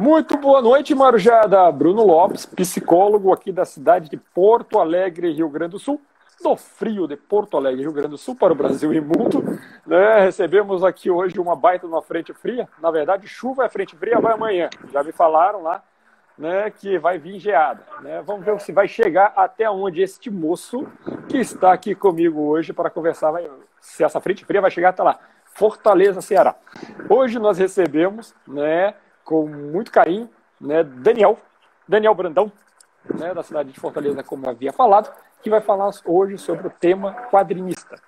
Muito boa noite, Marujada. Bruno Lopes, psicólogo aqui da cidade de Porto Alegre, Rio Grande do Sul. Do frio de Porto Alegre, Rio Grande do Sul, para o Brasil e mundo. Né? Recebemos aqui hoje uma baita uma frente fria. Na verdade, chuva é frente fria, vai amanhã. Já me falaram lá né, que vai vir geada. Né? Vamos ver se vai chegar até onde este moço que está aqui comigo hoje para conversar, vai, se essa frente fria vai chegar até lá. Fortaleza, Ceará. Hoje nós recebemos, né, com muito carinho, né, Daniel, Daniel Brandão, né, da cidade de Fortaleza, como eu havia falado, que vai falar hoje sobre o tema quadrinista.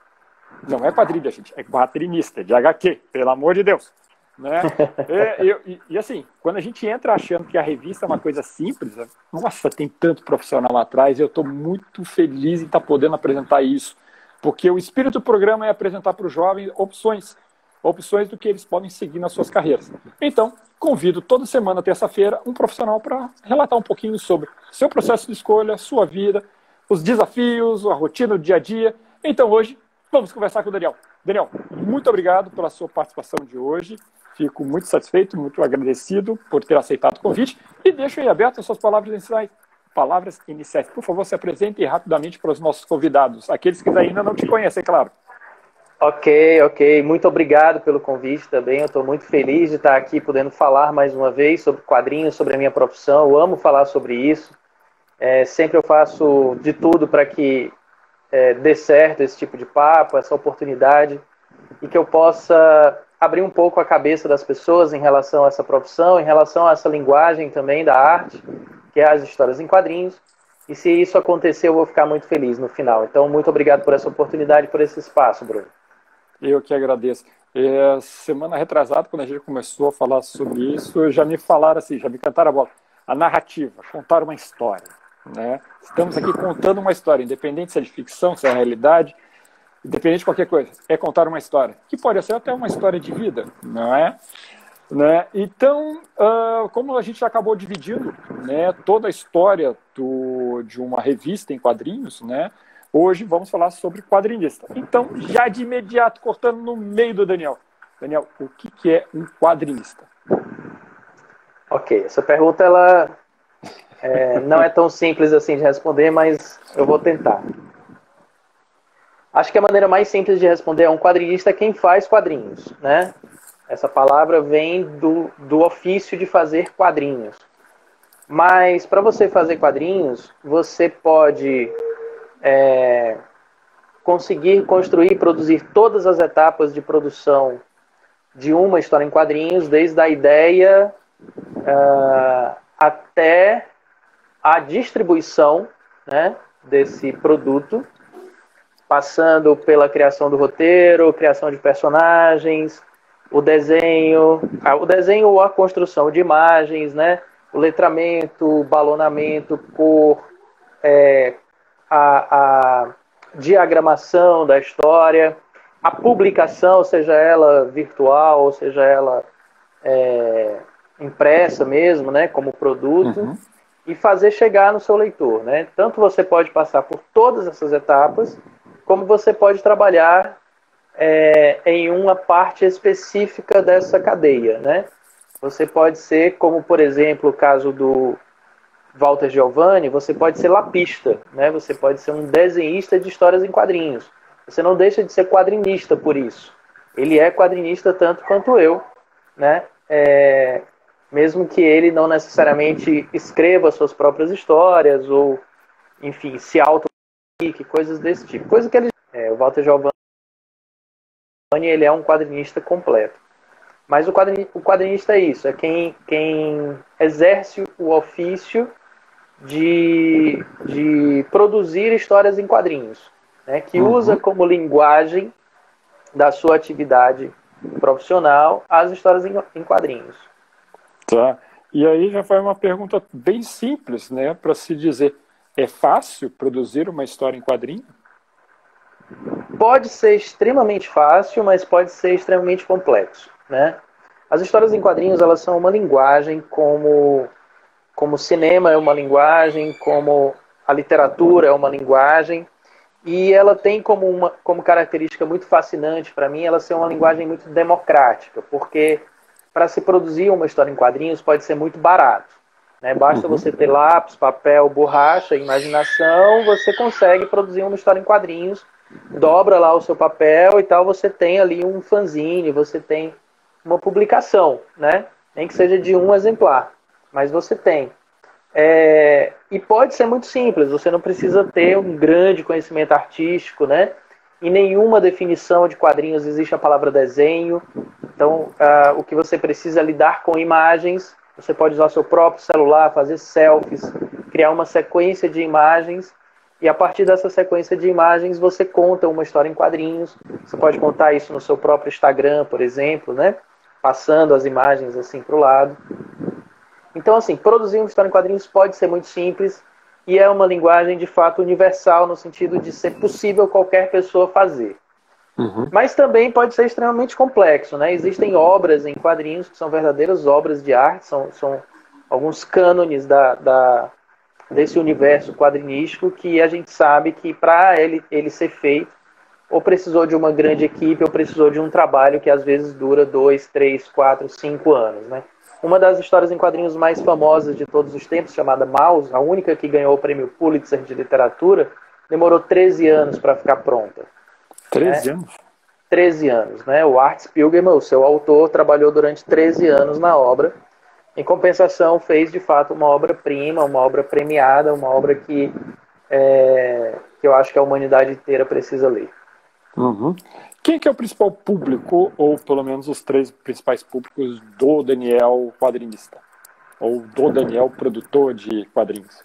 Não é quadrilha, gente, é quadrinista, de HQ, pelo amor de Deus. Né? E, e, e, assim, quando a gente entra achando que a revista é uma coisa simples, nossa, tem tanto profissional lá atrás, eu estou muito feliz em estar tá podendo apresentar isso, porque o espírito do programa é apresentar para os jovens opções, opções do que eles podem seguir nas suas carreiras. Então, convido toda semana, terça-feira, um profissional para relatar um pouquinho sobre seu processo de escolha, sua vida, os desafios, a rotina do dia a dia. Então, hoje, vamos conversar com o Daniel. Daniel, muito obrigado pela sua participação de hoje. Fico muito satisfeito, muito agradecido por ter aceitado o convite e deixo aí aberto as suas palavras iniciais. Palavras iniciais. Por favor, se apresente rapidamente para os nossos convidados, aqueles que ainda não te conhecem, claro. Ok, ok. Muito obrigado pelo convite também. Eu estou muito feliz de estar aqui podendo falar mais uma vez sobre quadrinhos, sobre a minha profissão. Eu amo falar sobre isso. É, sempre eu faço de tudo para que é, dê certo esse tipo de papo, essa oportunidade, e que eu possa abrir um pouco a cabeça das pessoas em relação a essa profissão, em relação a essa linguagem também da arte, que é as histórias em quadrinhos. E se isso acontecer, eu vou ficar muito feliz no final. Então, muito obrigado por essa oportunidade, por esse espaço, Bruno. Eu que agradeço. É, semana retrasada, quando a gente começou a falar sobre isso, já me falaram assim, já me cantaram a bola. A narrativa, contar uma história. Né? Estamos aqui contando uma história, independente se é de ficção, se é realidade, independente de qualquer coisa, é contar uma história, que pode ser até uma história de vida, não é? Né? Então, uh, como a gente acabou dividindo né, toda a história do, de uma revista em quadrinhos, né, hoje vamos falar sobre quadrinista. Então, já de imediato, cortando no meio do Daniel. Daniel, o que, que é um quadrinista? Ok, essa pergunta ela é, não é tão simples assim de responder, mas eu vou tentar. Acho que a maneira mais simples de responder é um quadrinista é quem faz quadrinhos, né? Essa palavra vem do, do ofício de fazer quadrinhos. Mas para você fazer quadrinhos, você pode é, conseguir construir e produzir todas as etapas de produção de uma história em quadrinhos, desde a ideia uh, até a distribuição né, desse produto passando pela criação do roteiro, criação de personagens, o desenho, o desenho ou a construção de imagens, né? O letramento, o balonamento, cor, é, a, a diagramação da história, a publicação, seja ela virtual, ou seja ela é, impressa mesmo, né, como produto, uhum. e fazer chegar no seu leitor, né? Tanto você pode passar por todas essas etapas, como você pode trabalhar é, em uma parte específica dessa cadeia, né? Você pode ser, como por exemplo o caso do Walter Giovanni, você pode ser lapista, né? Você pode ser um desenhista de histórias em quadrinhos. Você não deixa de ser quadrinista por isso. Ele é quadrinista tanto quanto eu, né? É, mesmo que ele não necessariamente escreva suas próprias histórias ou, enfim, se auto coisas desse tipo. Coisa que ele. É, o Walter Giovanni ele é um quadrinista completo. Mas o, quadrin, o quadrinista é isso, é quem, quem exerce o ofício de, de produzir histórias em quadrinhos, né, que uhum. usa como linguagem da sua atividade profissional as histórias em, em quadrinhos. Tá. E aí já foi uma pergunta bem simples, né, para se dizer é fácil produzir uma história em quadrinho? Pode ser extremamente fácil, mas pode ser extremamente complexo, né? As histórias em quadrinhos elas são uma linguagem como como o cinema é uma linguagem, como a literatura é uma linguagem, e ela tem como uma como característica muito fascinante para mim ela ser uma linguagem muito democrática, porque para se produzir uma história em quadrinhos pode ser muito barato. Né? Basta uhum. você ter lápis, papel, borracha, imaginação, você consegue produzir uma história em quadrinhos, dobra lá o seu papel e tal, você tem ali um fanzine, você tem uma publicação, né? Nem que seja de um exemplar, mas você tem. É, e pode ser muito simples, você não precisa ter um grande conhecimento artístico, né? Em nenhuma definição de quadrinhos existe a palavra desenho. Então, uh, o que você precisa é lidar com imagens. Você pode usar seu próprio celular, fazer selfies, criar uma sequência de imagens. E a partir dessa sequência de imagens, você conta uma história em quadrinhos. Você pode contar isso no seu próprio Instagram, por exemplo, né? Passando as imagens assim para o lado. Então, assim, produzir uma história em quadrinhos pode ser muito simples e é uma linguagem de fato universal no sentido de ser possível qualquer pessoa fazer. Uhum. Mas também pode ser extremamente complexo, né? Existem obras em quadrinhos que são verdadeiras obras de arte, são, são alguns cânones da, da, desse universo quadrinístico que a gente sabe que para ele, ele ser feito, ou precisou de uma grande equipe, ou precisou de um trabalho que às vezes dura dois, três, quatro, cinco anos, né? Uma das histórias em quadrinhos mais famosas de todos os tempos, chamada Mouse, a única que ganhou o prêmio Pulitzer de literatura, demorou 13 anos para ficar pronta. 13 né? anos? 13 anos, né? O Art Spiegelman, o seu autor, trabalhou durante 13 anos na obra. Em compensação, fez de fato uma obra-prima, uma obra premiada, uma obra que, é, que eu acho que a humanidade inteira precisa ler. Uhum. Quem que é o principal público, ou pelo menos os três principais públicos do Daniel quadrinista? Ou do Daniel produtor de quadrinhos?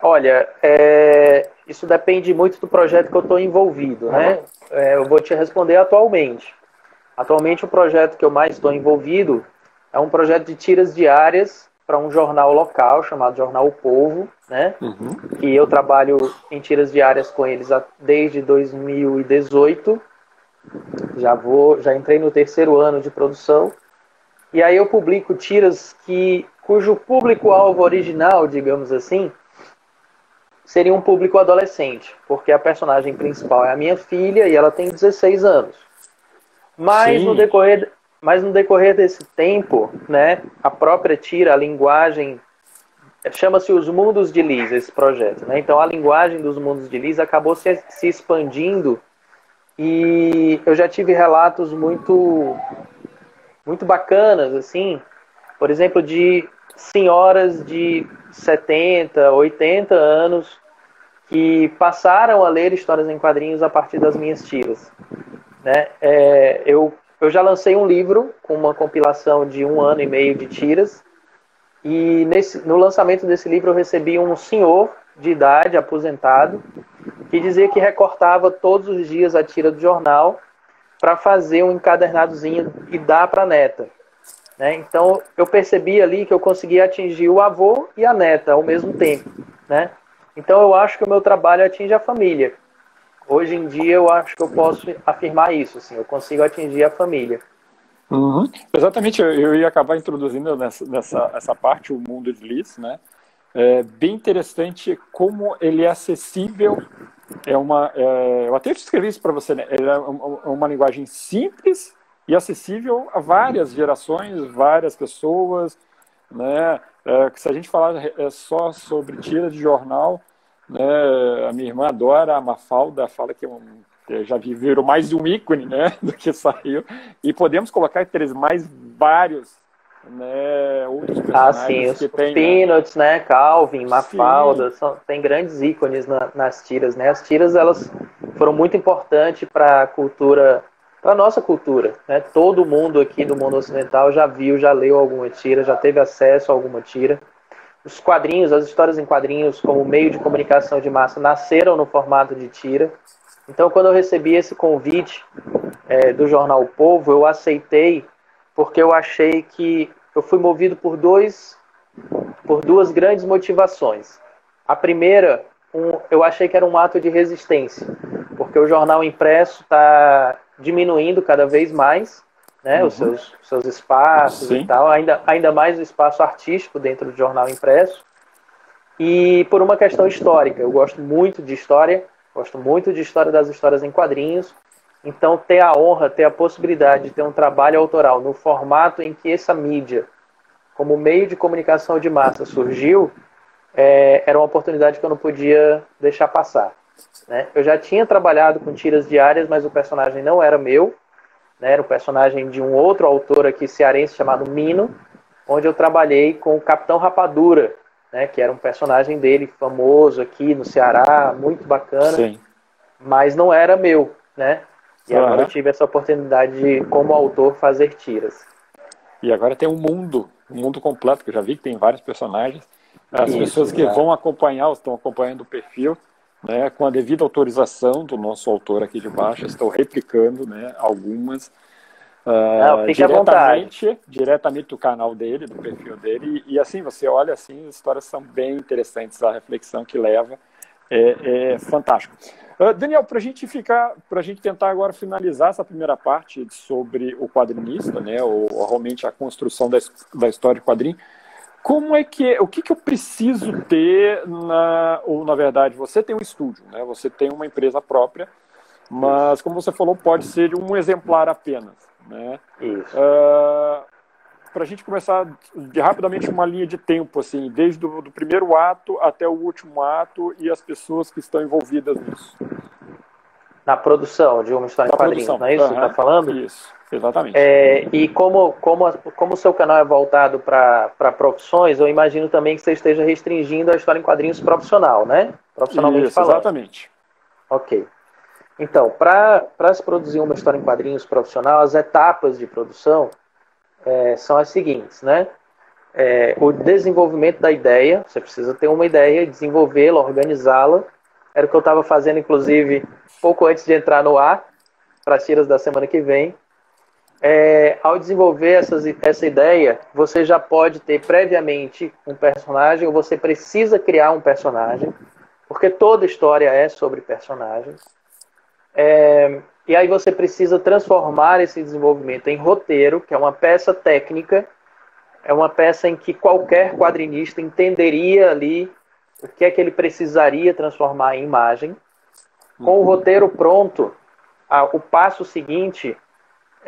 Olha, é, isso depende muito do projeto que eu estou envolvido, né? É, eu vou te responder atualmente. Atualmente o projeto que eu mais estou envolvido é um projeto de tiras diárias para um jornal local chamado Jornal o Povo, né? Uhum. E eu trabalho em tiras diárias com eles desde 2018. Já vou, já entrei no terceiro ano de produção. E aí eu publico tiras que cujo público-alvo original, digamos assim, seria um público adolescente, porque a personagem principal é a minha filha e ela tem 16 anos. Mas Sim. no decorrer mas no decorrer desse tempo, né, a própria tira, a linguagem, chama-se os mundos de Liz, esse projeto. Né? Então a linguagem dos mundos de Liz acabou se, se expandindo e eu já tive relatos muito, muito bacanas, assim, por exemplo, de senhoras de 70, 80 anos que passaram a ler histórias em quadrinhos a partir das minhas tiras. Né? É, eu eu já lancei um livro com uma compilação de um ano e meio de tiras. E nesse, no lançamento desse livro eu recebi um senhor de idade, aposentado, que dizia que recortava todos os dias a tira do jornal para fazer um encadernadozinho e dar para a neta. Né? Então eu percebi ali que eu conseguia atingir o avô e a neta ao mesmo tempo. Né? Então eu acho que o meu trabalho atinge a família. Hoje em dia eu acho que eu posso afirmar isso, assim, eu consigo atingir a família. Uhum. Exatamente, eu, ia acabar introduzindo nessa, nessa essa parte o mundo de Liz, né? É bem interessante como ele é acessível. É uma, é, eu até escrevi isso para você, né? Ele é uma, linguagem simples e acessível a várias gerações, várias pessoas, né? É, se a gente falar é, só sobre tira de jornal, né? A minha irmã adora a Mafalda, fala que é um, já virou mais de um ícone né, do que saiu. E podemos colocar três mais vários né, outros personagens. Ah, sim, os, que tem, Peanuts, né? né? Calvin, Mafalda, são, tem grandes ícones na, nas tiras. Né? As tiras elas foram muito importantes para a cultura, para nossa cultura. Né? Todo mundo aqui do mundo ocidental já viu, já leu alguma tira, já teve acesso a alguma tira os quadrinhos, as histórias em quadrinhos como meio de comunicação de massa nasceram no formato de tira. Então, quando eu recebi esse convite é, do jornal o Povo, eu aceitei porque eu achei que eu fui movido por dois, por duas grandes motivações. A primeira, um, eu achei que era um ato de resistência, porque o jornal impresso está diminuindo cada vez mais né, uhum. os seus, seus espaços Sim. e tal, ainda, ainda mais o espaço artístico dentro do jornal impresso. E por uma questão histórica, eu gosto muito de história, gosto muito de história das histórias em quadrinhos, Então, ter a honra, ter a possibilidade de ter um trabalho autoral no formato em que essa mídia, como meio de comunicação de massa, surgiu, é, era uma oportunidade que eu não podia deixar passar. Né? Eu já tinha trabalhado com tiras diárias, mas o personagem não era meu, né? era o personagem de um outro autor aqui cearense chamado Mino, onde eu trabalhei com o Capitão Rapadura, né? que era um personagem dele famoso aqui no Ceará, muito bacana, Sim. mas não era meu. Né? E agora eu tive essa oportunidade de, como autor, fazer tiras. E agora tem um mundo, um mundo completo, que eu já vi que tem vários personagens. As Isso, pessoas que vão acompanhar, estão acompanhando o perfil, né, com a devida autorização do nosso autor aqui de baixo, estou replicando né, algumas uh, Não, diretamente, diretamente do canal dele, do perfil dele, e, e, assim, você olha assim, as histórias são bem interessantes, a reflexão que leva é, é fantástico. Uh, Daniel, para a gente ficar, para a gente tentar agora finalizar essa primeira parte sobre o quadrinista, né, ou, realmente a construção da, da história de quadrinho, como é que é, o que, que eu preciso ter na, ou na verdade você tem um estúdio, né? Você tem uma empresa própria, mas como você falou pode ser um exemplar apenas, né? Uh, para a gente começar de, rapidamente uma linha de tempo, assim, desde o do primeiro ato até o último ato e as pessoas que estão envolvidas nisso. Na produção de uma história em quadrinhos, não é isso uhum. que você está falando? Isso. Exatamente. É, e como, como, como o seu canal é voltado para profissões, eu imagino também que você esteja restringindo a história em quadrinhos profissional, né? Profissionalmente Isso, falando. Exatamente. Ok. Então, para se produzir uma história em quadrinhos profissional, as etapas de produção é, são as seguintes, né? É, o desenvolvimento da ideia, você precisa ter uma ideia, desenvolvê-la, organizá-la. Era o que eu estava fazendo, inclusive, pouco antes de entrar no ar, para as tiras da semana que vem é, ao desenvolver essas, essa ideia, você já pode ter previamente um personagem, ou você precisa criar um personagem, porque toda história é sobre personagens. É, e aí você precisa transformar esse desenvolvimento em roteiro, que é uma peça técnica, é uma peça em que qualquer quadrinista entenderia ali o que é que ele precisaria transformar em imagem. Com o roteiro pronto, o passo seguinte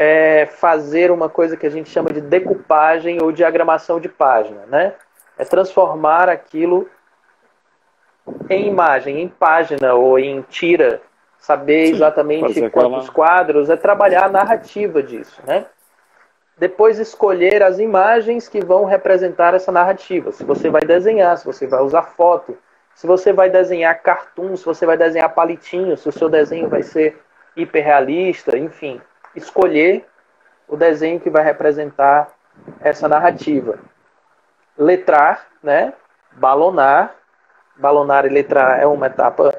é fazer uma coisa que a gente chama de decupagem ou diagramação de página, né? É transformar aquilo em imagem, em página ou em tira, saber Sim, exatamente quantos aquela... quadros, é trabalhar a narrativa disso, né? Depois escolher as imagens que vão representar essa narrativa. Se você vai desenhar, se você vai usar foto, se você vai desenhar cartoon, se você vai desenhar palitinho, se o seu desenho vai ser hiperrealista, enfim escolher o desenho que vai representar essa narrativa. Letrar, né? Balonar. Balonar e letrar é uma etapa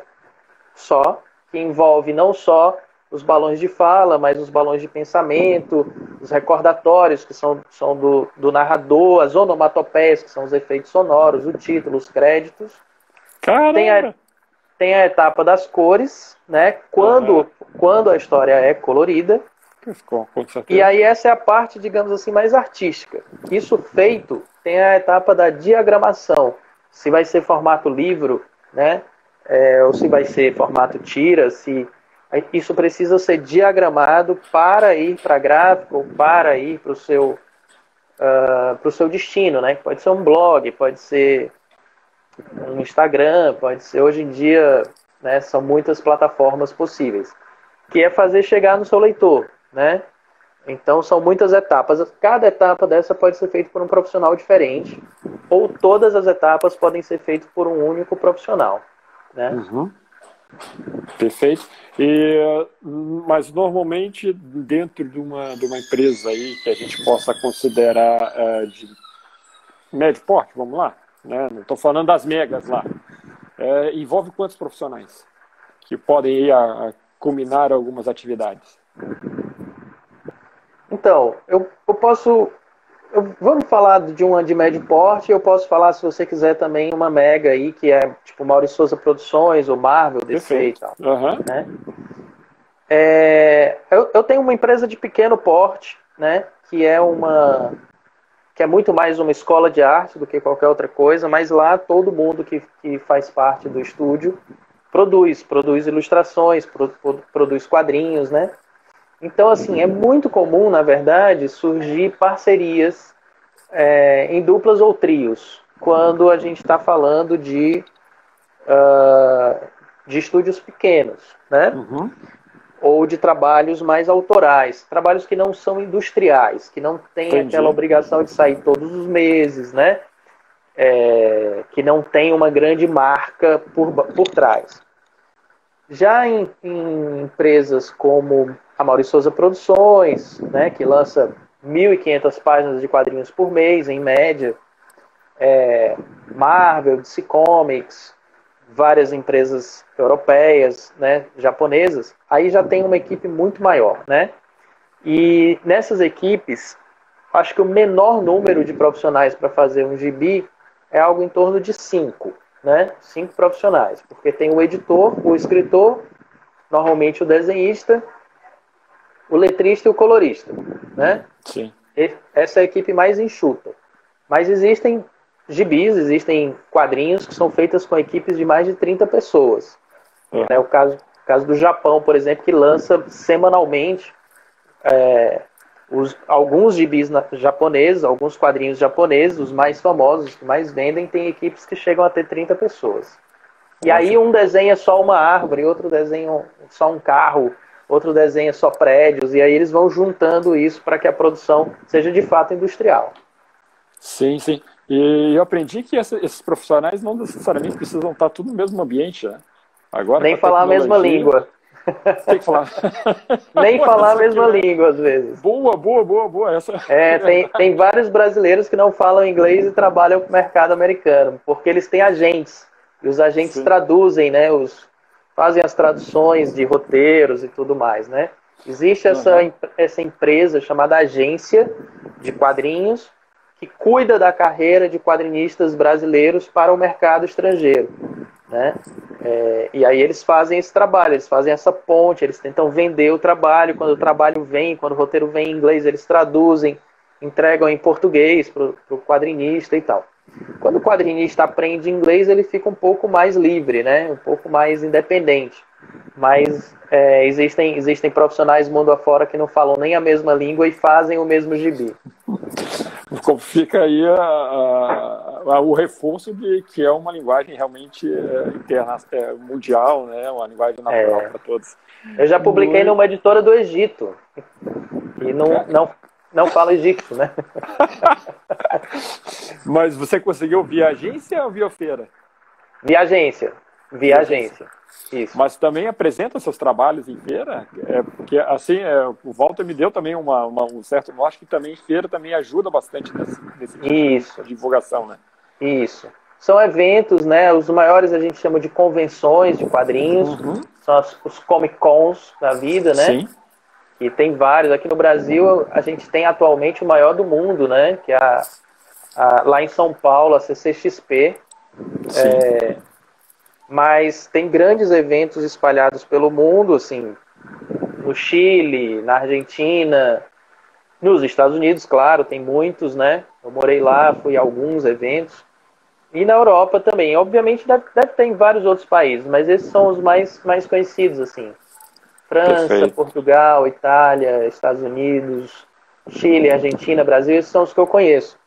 só, que envolve não só os balões de fala, mas os balões de pensamento, os recordatórios, que são, são do, do narrador, as onomatopeias, que são os efeitos sonoros, o título, os créditos. Caramba! Tem a, tem a etapa das cores, né? Quando, uhum. quando a história é colorida. Com, com e aí essa é a parte, digamos assim, mais artística. Isso feito, tem a etapa da diagramação. Se vai ser formato livro, né? É, ou se vai ser formato tira, se isso precisa ser diagramado para ir para gráfico, para ir para o seu uh, para o seu destino, né? Pode ser um blog, pode ser um Instagram, pode ser hoje em dia, né? São muitas plataformas possíveis, que é fazer chegar no seu leitor né? Então são muitas etapas. Cada etapa dessa pode ser feita por um profissional diferente, ou todas as etapas podem ser feitas por um único profissional, né? Uhum. Perfeito. E, mas normalmente dentro de uma, de uma empresa aí que a gente possa considerar uh, de médio porte, vamos lá, né? Não estou falando das megas lá. É, envolve quantos profissionais que podem ir a, a combinar algumas atividades? Então, eu, eu posso. Eu, vamos falar de uma de médio porte. Eu posso falar, se você quiser, também uma mega aí, que é tipo Maurício Souza Produções, ou Marvel, DC e tal. Uhum. Né? É, eu, eu tenho uma empresa de pequeno porte, né? Que é uma. Que é muito mais uma escola de arte do que qualquer outra coisa, mas lá todo mundo que, que faz parte do estúdio produz, produz ilustrações, pro, produz quadrinhos, né? Então, assim, é muito comum, na verdade, surgir parcerias é, em duplas ou trios, quando a gente está falando de, uh, de estúdios pequenos, né? Uhum. Ou de trabalhos mais autorais, trabalhos que não são industriais, que não têm Entendi. aquela obrigação de sair todos os meses, né? É, que não tem uma grande marca por, por trás. Já em, em empresas como a Maurício Souza Produções, né, que lança 1.500 páginas de quadrinhos por mês, em média, é, Marvel, DC Comics, várias empresas europeias, né, japonesas, aí já tem uma equipe muito maior, né? E nessas equipes, acho que o menor número de profissionais para fazer um gibi é algo em torno de cinco né? Cinco profissionais, porque tem o editor, o escritor, normalmente o desenhista, o letrista e o colorista, né? Sim. Essa é a equipe mais enxuta. Mas existem gibis, existem quadrinhos que são feitas com equipes de mais de 30 pessoas. É. Né? O, caso, caso do Japão, por exemplo, que lança semanalmente é, os, alguns gibis na, japoneses, alguns quadrinhos japoneses, os mais famosos, os que mais vendem, tem equipes que chegam a ter 30 pessoas. E aí um desenha só uma árvore, outro desenha só um carro, outro desenha só prédios, e aí eles vão juntando isso para que a produção seja de fato industrial. Sim, sim. E eu aprendi que essa, esses profissionais não necessariamente precisam estar tudo no mesmo ambiente, né? Agora, Nem falar a mesma língua. Tem que falar. Nem falar a mesma língua, às vezes. Boa, boa, boa, boa. Essa... É, tem, tem vários brasileiros que não falam inglês e trabalham com o mercado americano, porque eles têm agentes. E os agentes Sim. traduzem, né? Os, fazem as traduções de roteiros e tudo mais, né? Existe essa, uhum. essa empresa chamada Agência de Quadrinhos, que cuida da carreira de quadrinistas brasileiros para o mercado estrangeiro. Né? É, e aí eles fazem esse trabalho, eles fazem essa ponte, eles tentam vender o trabalho. Quando o trabalho vem, quando o roteiro vem em inglês, eles traduzem, entregam em português para o quadrinista e tal. Quando o quadrinista aprende inglês, ele fica um pouco mais livre, né? um pouco mais independente. Mas é, existem, existem profissionais mundo afora que não falam nem a mesma língua e fazem o mesmo gibi. Fica aí a, a, a, o reforço de que é uma linguagem realmente é, interna, é, mundial, né? uma linguagem natural é. para todos. Eu já publiquei Muito... numa editora do Egito e não, não, não fala egípcio, né? Mas você conseguiu via agência ou via feira? Via agência. Via agência. Isso. Mas também apresenta seus trabalhos em feira, é, porque assim, é, o Walter me deu também uma, uma, um certo, eu acho que também feira também ajuda bastante nesse, nesse tipo Isso. de divulgação, né? Isso. São eventos, né? Os maiores a gente chama de convenções de quadrinhos, uhum. são as, os Comic Cons da vida, né? Sim. E tem vários. Aqui no Brasil a gente tem atualmente o maior do mundo, né? Que é a, a lá em São Paulo, a CCXP. É, mas tem grandes eventos espalhados pelo mundo, assim, no Chile, na Argentina, nos Estados Unidos, claro, tem muitos, né? Eu morei lá, fui a alguns eventos. E na Europa também. Obviamente deve, deve ter em vários outros países, mas esses são os mais, mais conhecidos, assim. França, Perfeito. Portugal, Itália, Estados Unidos, Chile, Argentina, Brasil, esses são os que eu conheço.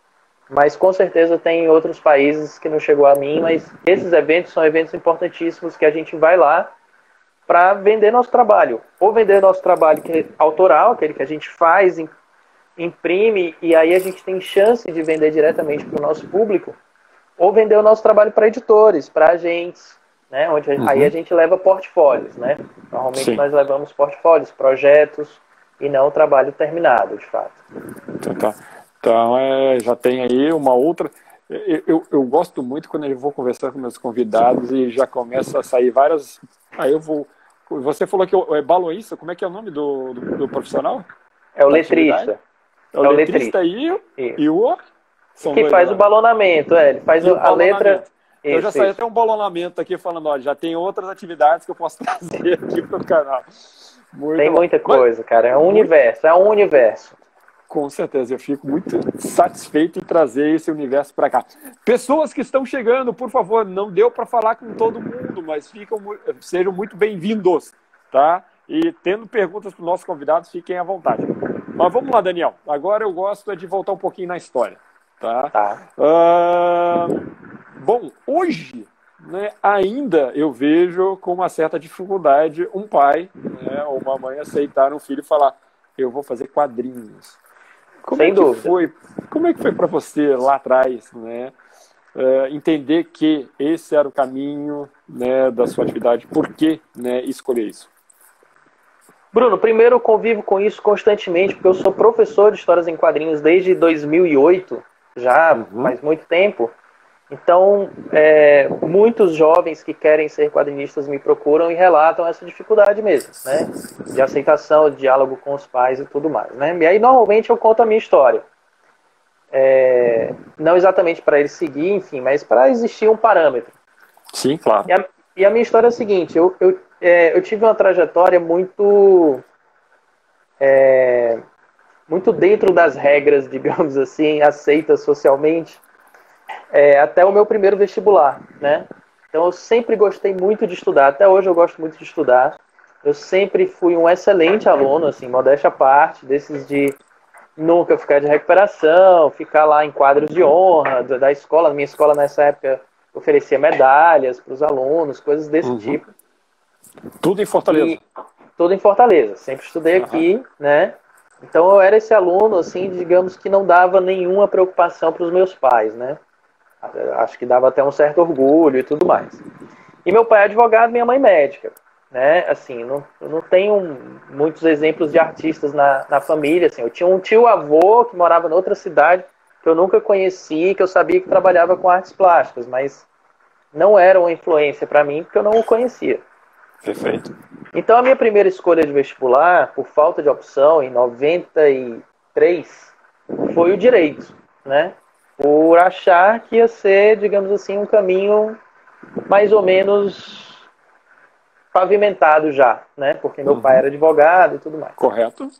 Mas com certeza tem outros países que não chegou a mim, mas esses eventos são eventos importantíssimos que a gente vai lá para vender nosso trabalho. Ou vender nosso trabalho que é autoral, aquele que a gente faz, imprime, e aí a gente tem chance de vender diretamente para o nosso público, ou vender o nosso trabalho para editores, para agentes, né? Onde uhum. aí a gente leva portfólios, né? Normalmente Sim. nós levamos portfólios, projetos, e não o trabalho terminado, de fato. Então, tá. Então, é, já tem aí uma outra. Eu, eu, eu, gosto muito quando eu vou conversar com meus convidados e já começa a sair várias. Aí eu vou. Você falou que é baloísta, como é que é o nome do, do, do profissional? É o letrista. É o, é o letrista, letrista e, e o. São que faz o balonamento, é. Ele faz a letra. Eu já saí até um balonamento aqui falando, ó, já tem outras atividades que eu posso trazer aqui para o canal. Muito tem muita coisa, cara. É um muito... universo, é um universo. Com certeza, eu fico muito satisfeito em trazer esse universo para cá. Pessoas que estão chegando, por favor, não deu para falar com todo mundo, mas ficam, sejam muito bem-vindos, tá? E tendo perguntas para os nossos convidados, fiquem à vontade. Mas vamos lá, Daniel. Agora eu gosto de voltar um pouquinho na história. Tá? tá. Uh, bom, hoje né, ainda eu vejo com uma certa dificuldade um pai né, ou uma mãe aceitar um filho e falar eu vou fazer quadrinhos. Como Sem é dúvida. Foi, como é que foi para você lá atrás, né? Uh, entender que esse era o caminho né, da sua atividade, por que né, escolher isso? Bruno, primeiro eu convivo com isso constantemente, porque eu sou professor de histórias em quadrinhos desde 2008, já uhum. faz muito tempo. Então, é, muitos jovens que querem ser quadrinistas me procuram e relatam essa dificuldade mesmo, né? De aceitação, de diálogo com os pais e tudo mais, né? E aí, normalmente, eu conto a minha história. É, não exatamente para eles seguir, enfim, mas para existir um parâmetro. Sim, claro. E a, e a minha história é a seguinte: eu, eu, é, eu tive uma trajetória muito. É, muito dentro das regras, digamos assim, aceitas socialmente é, até o meu primeiro vestibular, né? Então eu sempre gostei muito de estudar, até hoje eu gosto muito de estudar. Eu sempre fui um excelente aluno, assim, modéstia à parte, desses de nunca ficar de recuperação, ficar lá em quadros de honra da escola. Minha escola nessa época oferecia medalhas para os alunos, coisas desse uhum. tipo. Tudo em Fortaleza. E, tudo em Fortaleza. Sempre estudei uhum. aqui, né? Então eu era esse aluno, assim, digamos que não dava nenhuma preocupação para os meus pais, né? Acho que dava até um certo orgulho e tudo mais. E meu pai é advogado, minha mãe médica. Né? Assim, não, não tenho muitos exemplos de artistas na, na família. Assim. Eu tinha um tio-avô que morava em outra cidade, que eu nunca conheci, que eu sabia que trabalhava com artes plásticas, mas não era uma influência para mim, porque eu não o conhecia. Perfeito. Então, a minha primeira escolha de vestibular, por falta de opção, em 93, foi o direito, né? Por achar que ia ser, digamos assim, um caminho mais ou menos pavimentado já, né? Porque meu uhum. pai era advogado e tudo mais. Correto.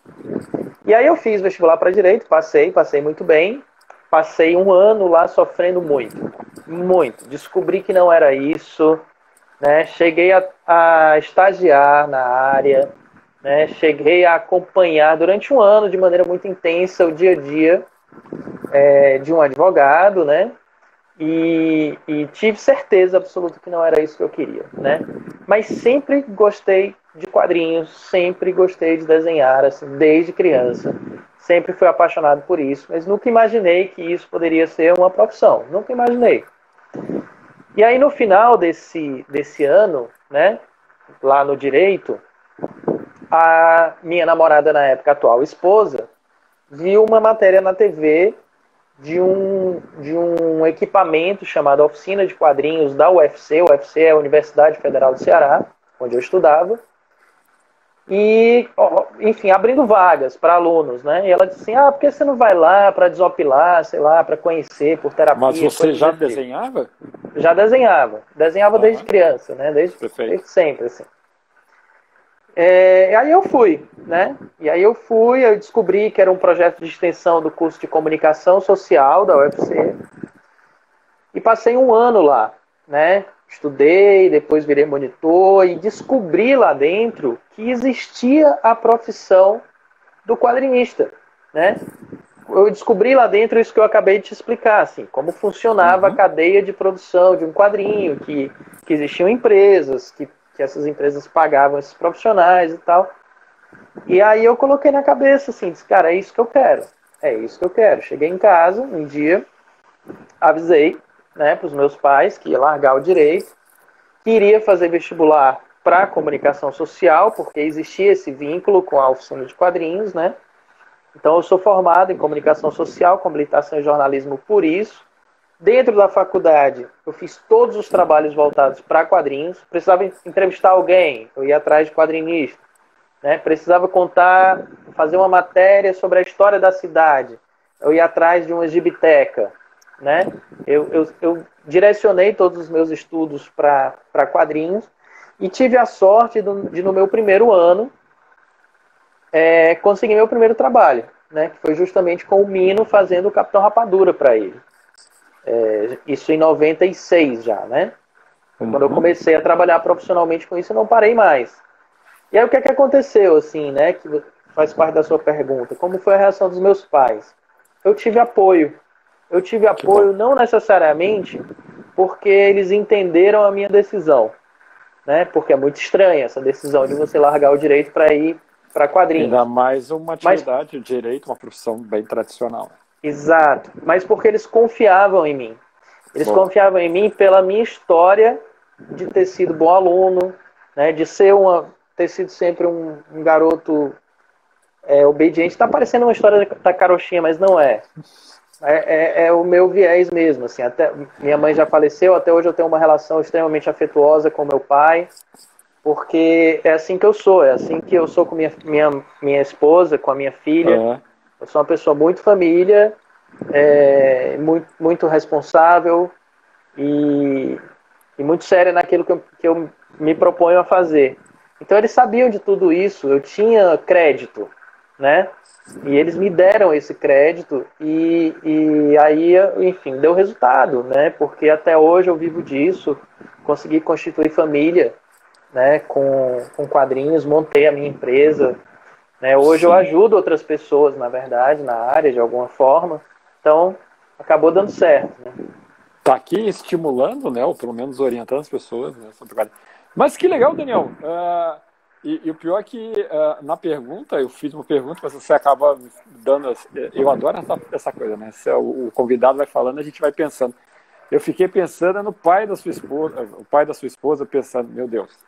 E aí eu fiz vestibular para direito, passei, passei muito bem. Passei um ano lá sofrendo muito, muito. Descobri que não era isso, né? Cheguei a, a estagiar na área, né? Cheguei a acompanhar durante um ano de maneira muito intensa o dia a dia é, de um advogado, né? E, e, tive certeza absoluta que não era isso que eu queria, né? Mas sempre gostei de quadrinhos, sempre gostei de desenhar, assim, desde criança. Sempre fui apaixonado por isso, mas nunca imaginei que isso poderia ser uma profissão. Nunca imaginei. E aí no final desse, desse ano, né, lá no direito, a minha namorada na época, atual esposa, viu uma matéria na TV de um, de um equipamento chamado Oficina de Quadrinhos da UFC. O UFC é a Universidade Federal do Ceará, onde eu estudava. E, enfim, abrindo vagas para alunos, né? E ela disse assim: ah, por que você não vai lá para desopilar, sei lá, para conhecer por terapia? Mas você já desenhava? Já desenhava. Desenhava desde criança, né? Desde, desde sempre, assim. É, aí eu fui, né? E aí eu fui, eu descobri que era um projeto de extensão do curso de comunicação social da UFC. E passei um ano lá, né? Estudei, depois virei monitor e descobri lá dentro que existia a profissão do quadrinista, né? Eu descobri lá dentro isso que eu acabei de te explicar, assim, como funcionava uhum. a cadeia de produção de um quadrinho, que, que existiam empresas, que que essas empresas pagavam esses profissionais e tal. E aí eu coloquei na cabeça assim, disse, cara, é isso que eu quero. É isso que eu quero. Cheguei em casa um dia, avisei né, para os meus pais que ia largar o direito, que iria fazer vestibular para comunicação social, porque existia esse vínculo com a oficina de quadrinhos, né? Então eu sou formado em comunicação social, com habilitação em jornalismo por isso. Dentro da faculdade, eu fiz todos os trabalhos voltados para quadrinhos. Precisava entrevistar alguém, eu ia atrás de quadrinista. Né? Precisava contar, fazer uma matéria sobre a história da cidade. Eu ia atrás de uma gibiteca. Né? Eu, eu, eu direcionei todos os meus estudos para quadrinhos e tive a sorte de, de no meu primeiro ano, é, conseguir meu primeiro trabalho, né? que foi justamente com o Mino fazendo o Capitão Rapadura para ele. É, isso em 96 já, né? Uhum. Quando eu comecei a trabalhar profissionalmente com isso, eu não parei mais. E aí o que é que aconteceu, assim, né? Que faz parte da sua pergunta. Como foi a reação dos meus pais? Eu tive apoio. Eu tive apoio não necessariamente porque eles entenderam a minha decisão, né? Porque é muito estranha essa decisão de você largar o direito para ir para quadrinhos. Ainda mais uma atividade, Mas... direito, uma profissão bem tradicional. Exato. Mas porque eles confiavam em mim. Eles Bom. confiavam em mim pela minha história de ter sido bom aluno, né? De ser uma, ter sido sempre um, um garoto é, obediente. Está parecendo uma história da carochinha, mas não é. É, é, é, o meu viés mesmo, assim, até minha mãe já faleceu, até hoje eu tenho uma relação extremamente afetuosa com meu pai, porque é assim que eu sou, é assim que eu sou com minha, minha, minha esposa, com a minha filha. Uhum. Eu sou uma pessoa muito família, é, muito, muito responsável e, e muito séria naquilo que eu, que eu me proponho a fazer. Então eles sabiam de tudo isso, eu tinha crédito, né? E eles me deram esse crédito e, e aí, enfim, deu resultado, né? Porque até hoje eu vivo disso, consegui constituir família, né? Com, com quadrinhos, montei a minha empresa, né? Hoje Sim. eu ajudo outras pessoas, na verdade, na área de alguma forma. Então, acabou dando certo, né? Tá aqui estimulando, né? Ou pelo menos orientando as pessoas, né? Mas que legal, Daniel. Uh, e, e, o pior é que uh, na pergunta, eu fiz uma pergunta, mas você acaba dando. Eu adoro essa, essa coisa, né? Se o, o convidado vai falando, a gente vai pensando. Eu fiquei pensando no pai da sua esposa, o pai da sua esposa pensando, meu Deus,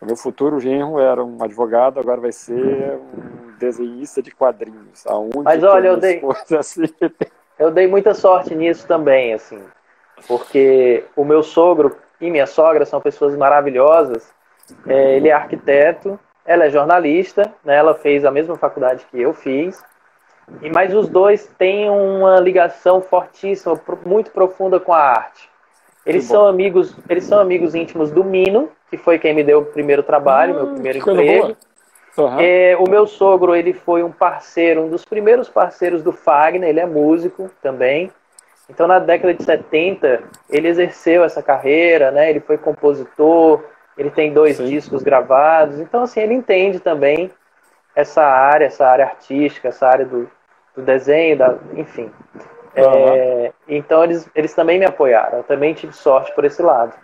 o meu futuro genro era um advogado, agora vai ser um desenhista de quadrinhos. Aonde Mas olha, eu dei, assim... eu dei muita sorte nisso também, assim, porque o meu sogro e minha sogra são pessoas maravilhosas é, ele é arquiteto, ela é jornalista, né, ela fez a mesma faculdade que eu fiz, e mas os dois têm uma ligação fortíssima, muito profunda com a arte. Eles são amigos, eles são amigos íntimos do Mino, que foi quem me deu o primeiro trabalho, meu hum, primeiro emprego. Uhum. É, o meu sogro, ele foi um parceiro, um dos primeiros parceiros do Fagner, ele é músico também. Então, na década de 70, ele exerceu essa carreira, né? Ele foi compositor, ele tem dois Sim. discos gravados, então assim, ele entende também essa área, essa área artística, essa área do, do desenho, da, enfim. É, então eles, eles também me apoiaram, eu também tive sorte por esse lado.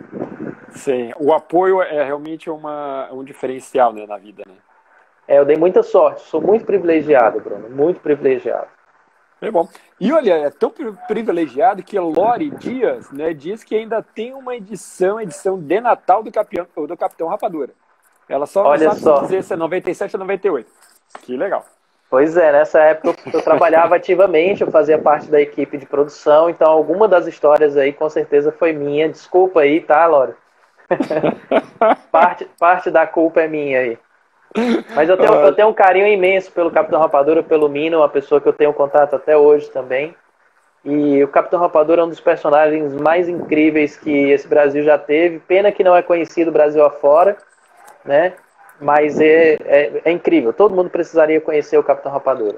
Sim, o apoio é realmente uma, um diferencial né, na vida, né? É, eu dei muita sorte, sou muito privilegiado, Bruno, muito privilegiado. É bom. E olha, é tão privilegiado que Lore Dias né, diz que ainda tem uma edição, edição de Natal do Capitão, do Capitão Rapadura. Ela só olha sabe só. dizer se é 97 ou 98. Que legal. Pois é, nessa época eu, trabalhava ativamente, eu fazia parte da equipe de produção, então alguma das histórias aí com certeza foi minha. Desculpa aí, tá, Lore? parte, parte da culpa é minha aí. Mas eu tenho, eu tenho um carinho imenso pelo Capitão Rapadura, pelo Mino, uma pessoa que eu tenho contato até hoje também. E o Capitão Rapadura é um dos personagens mais incríveis que esse Brasil já teve. Pena que não é conhecido Brasil afora, né? Mas é, é, é incrível. Todo mundo precisaria conhecer o Capitão Rapadura.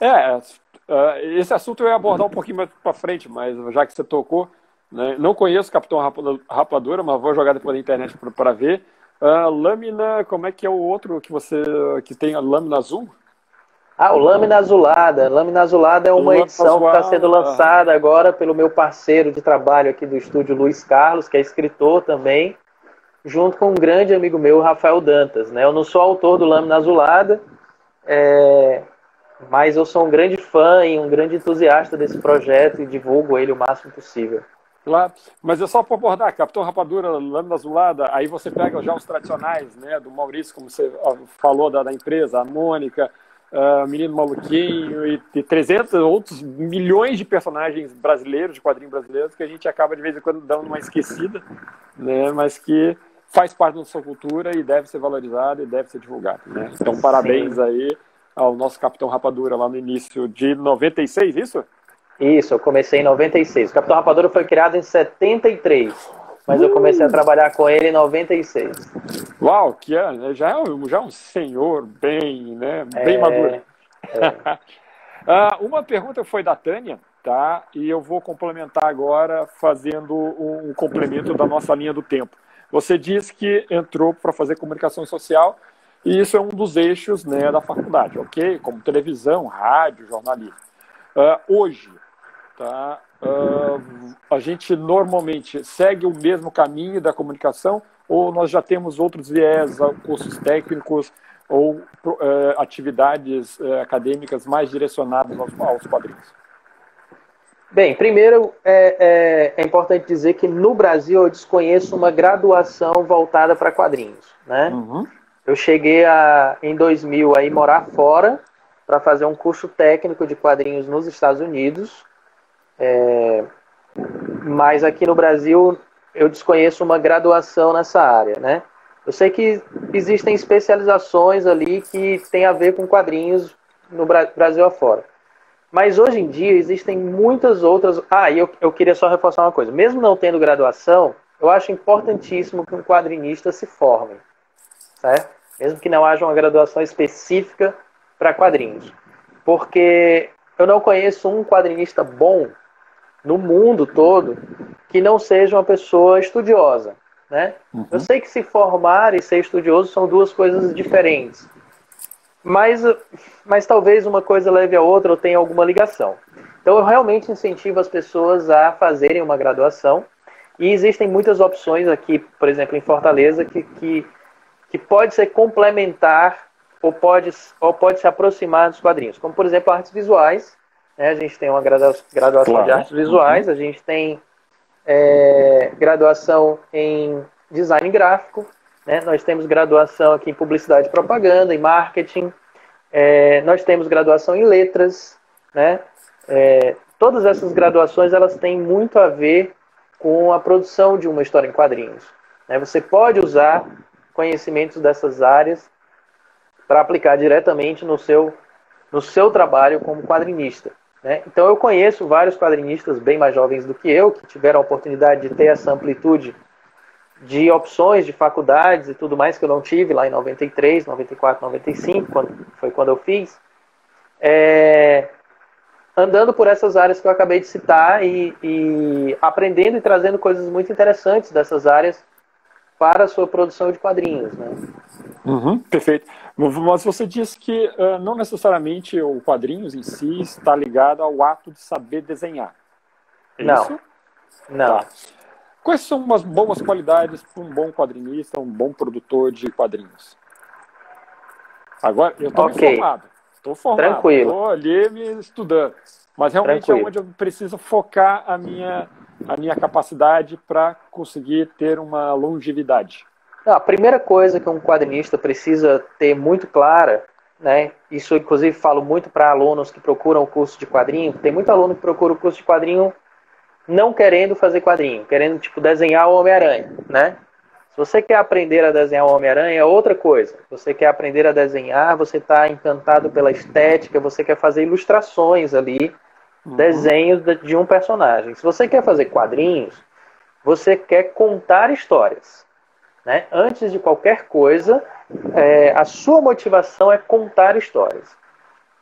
É, é esse assunto eu ia abordar um pouquinho mais para frente, mas já que você tocou, né, não conheço o Capitão Rapadura, mas vou jogar depois na internet para ver. Uh, lâmina, como é que é o outro que você que tem a lâmina azul? Ah, o Lâmina Azulada. Lâmina Azulada é uma edição que está sendo lançada agora pelo meu parceiro de trabalho aqui do estúdio, Luiz Carlos, que é escritor também, junto com um grande amigo meu, Rafael Dantas. Né? Eu não sou autor do Lâmina Azulada, é... mas eu sou um grande fã e um grande entusiasta desse projeto e divulgo ele o máximo possível. Claro, mas é só para abordar, Capitão Rapadura, Lâmina Azulada, aí você pega já os tradicionais, né, do Maurício, como você falou, da, da empresa, a Mônica, uh, Menino Maluquinho e, e 300 outros milhões de personagens brasileiros, de quadrinhos brasileiros, que a gente acaba de vez em quando dando uma esquecida, né, mas que faz parte da nossa cultura e deve ser valorizado e deve ser divulgado, né. Então, parabéns Sim. aí ao nosso Capitão Rapadura lá no início de 96, isso? Isso, eu comecei em 96. O Capitão Rapadura foi criado em 73, mas uh! eu comecei a trabalhar com ele em 96. Uau, que é, né? já é um, já é um senhor bem, né, bem é, maduro. É. uh, uma pergunta foi da Tânia, tá? E eu vou complementar agora fazendo um complemento da nossa linha do tempo. Você disse que entrou para fazer comunicação social e isso é um dos eixos né, da faculdade, ok? Como televisão, rádio, jornalismo. Uh, hoje, tá, uh, a gente normalmente segue o mesmo caminho da comunicação ou nós já temos outros viés, cursos técnicos ou uh, atividades uh, acadêmicas mais direcionadas aos, aos quadrinhos? Bem, primeiro é, é, é, importante dizer que no Brasil eu desconheço uma graduação voltada para quadrinhos, né? Uhum. Eu cheguei a, em 2000 a ir morar fora para fazer um curso técnico de quadrinhos nos Estados Unidos, é, mas aqui no Brasil eu desconheço uma graduação nessa área, né? Eu sei que existem especializações ali que tem a ver com quadrinhos no Brasil afora. Mas hoje em dia existem muitas outras. Ah, e eu, eu queria só reforçar uma coisa. Mesmo não tendo graduação, eu acho importantíssimo que um quadrinista se forme. Certo? Mesmo que não haja uma graduação específica para quadrinhos. Porque eu não conheço um quadrinista bom no mundo todo que não seja uma pessoa estudiosa. Né? Uhum. Eu sei que se formar e ser estudioso são duas coisas diferentes. Mas, mas talvez uma coisa leve a outra ou tenha alguma ligação. Então eu realmente incentivo as pessoas a fazerem uma graduação. E existem muitas opções aqui, por exemplo, em Fortaleza, que, que, que pode ser complementar ou pode, ou pode se aproximar dos quadrinhos. Como, por exemplo, artes visuais. Né? A gente tem uma graduação claro. de artes visuais, uhum. a gente tem é, graduação em design gráfico, né? Nós temos graduação aqui em publicidade e propaganda, em marketing. É, nós temos graduação em letras. Né? É, todas essas graduações elas têm muito a ver com a produção de uma história em quadrinhos. Né? Você pode usar conhecimentos dessas áreas para aplicar diretamente no seu, no seu trabalho como quadrinista. Né? Então eu conheço vários quadrinistas bem mais jovens do que eu, que tiveram a oportunidade de ter essa amplitude de opções de faculdades e tudo mais que eu não tive lá em 93, 94, 95, quando, foi quando eu fiz, é, andando por essas áreas que eu acabei de citar e, e, aprendendo e trazendo coisas muito interessantes dessas áreas para a sua produção de quadrinhos. Né? Uhum, perfeito. Mas você disse que uh, não necessariamente o quadrinhos em si está ligado ao ato de saber desenhar. É não. Isso? Não. Tá. Quais são umas boas qualidades para um bom quadrinista, um bom produtor de quadrinhos? Agora, eu estou okay. formado. Estou formado. Tranquilo. Estou ali me estudando. Mas realmente Tranquilo. é onde eu preciso focar a minha, a minha capacidade para conseguir ter uma longevidade. A primeira coisa que um quadrinista precisa ter muito clara, né? Isso inclusive falo muito para alunos que procuram o curso de quadrinho. Tem muito aluno que procura o curso de quadrinho não querendo fazer quadrinho, querendo tipo desenhar o Homem-Aranha, né? Se você quer aprender a desenhar o Homem-Aranha é outra coisa. Você quer aprender a desenhar, você está encantado pela estética, você quer fazer ilustrações ali, uhum. desenhos de um personagem. Se você quer fazer quadrinhos, você quer contar histórias. Né? Antes de qualquer coisa, é, a sua motivação é contar histórias.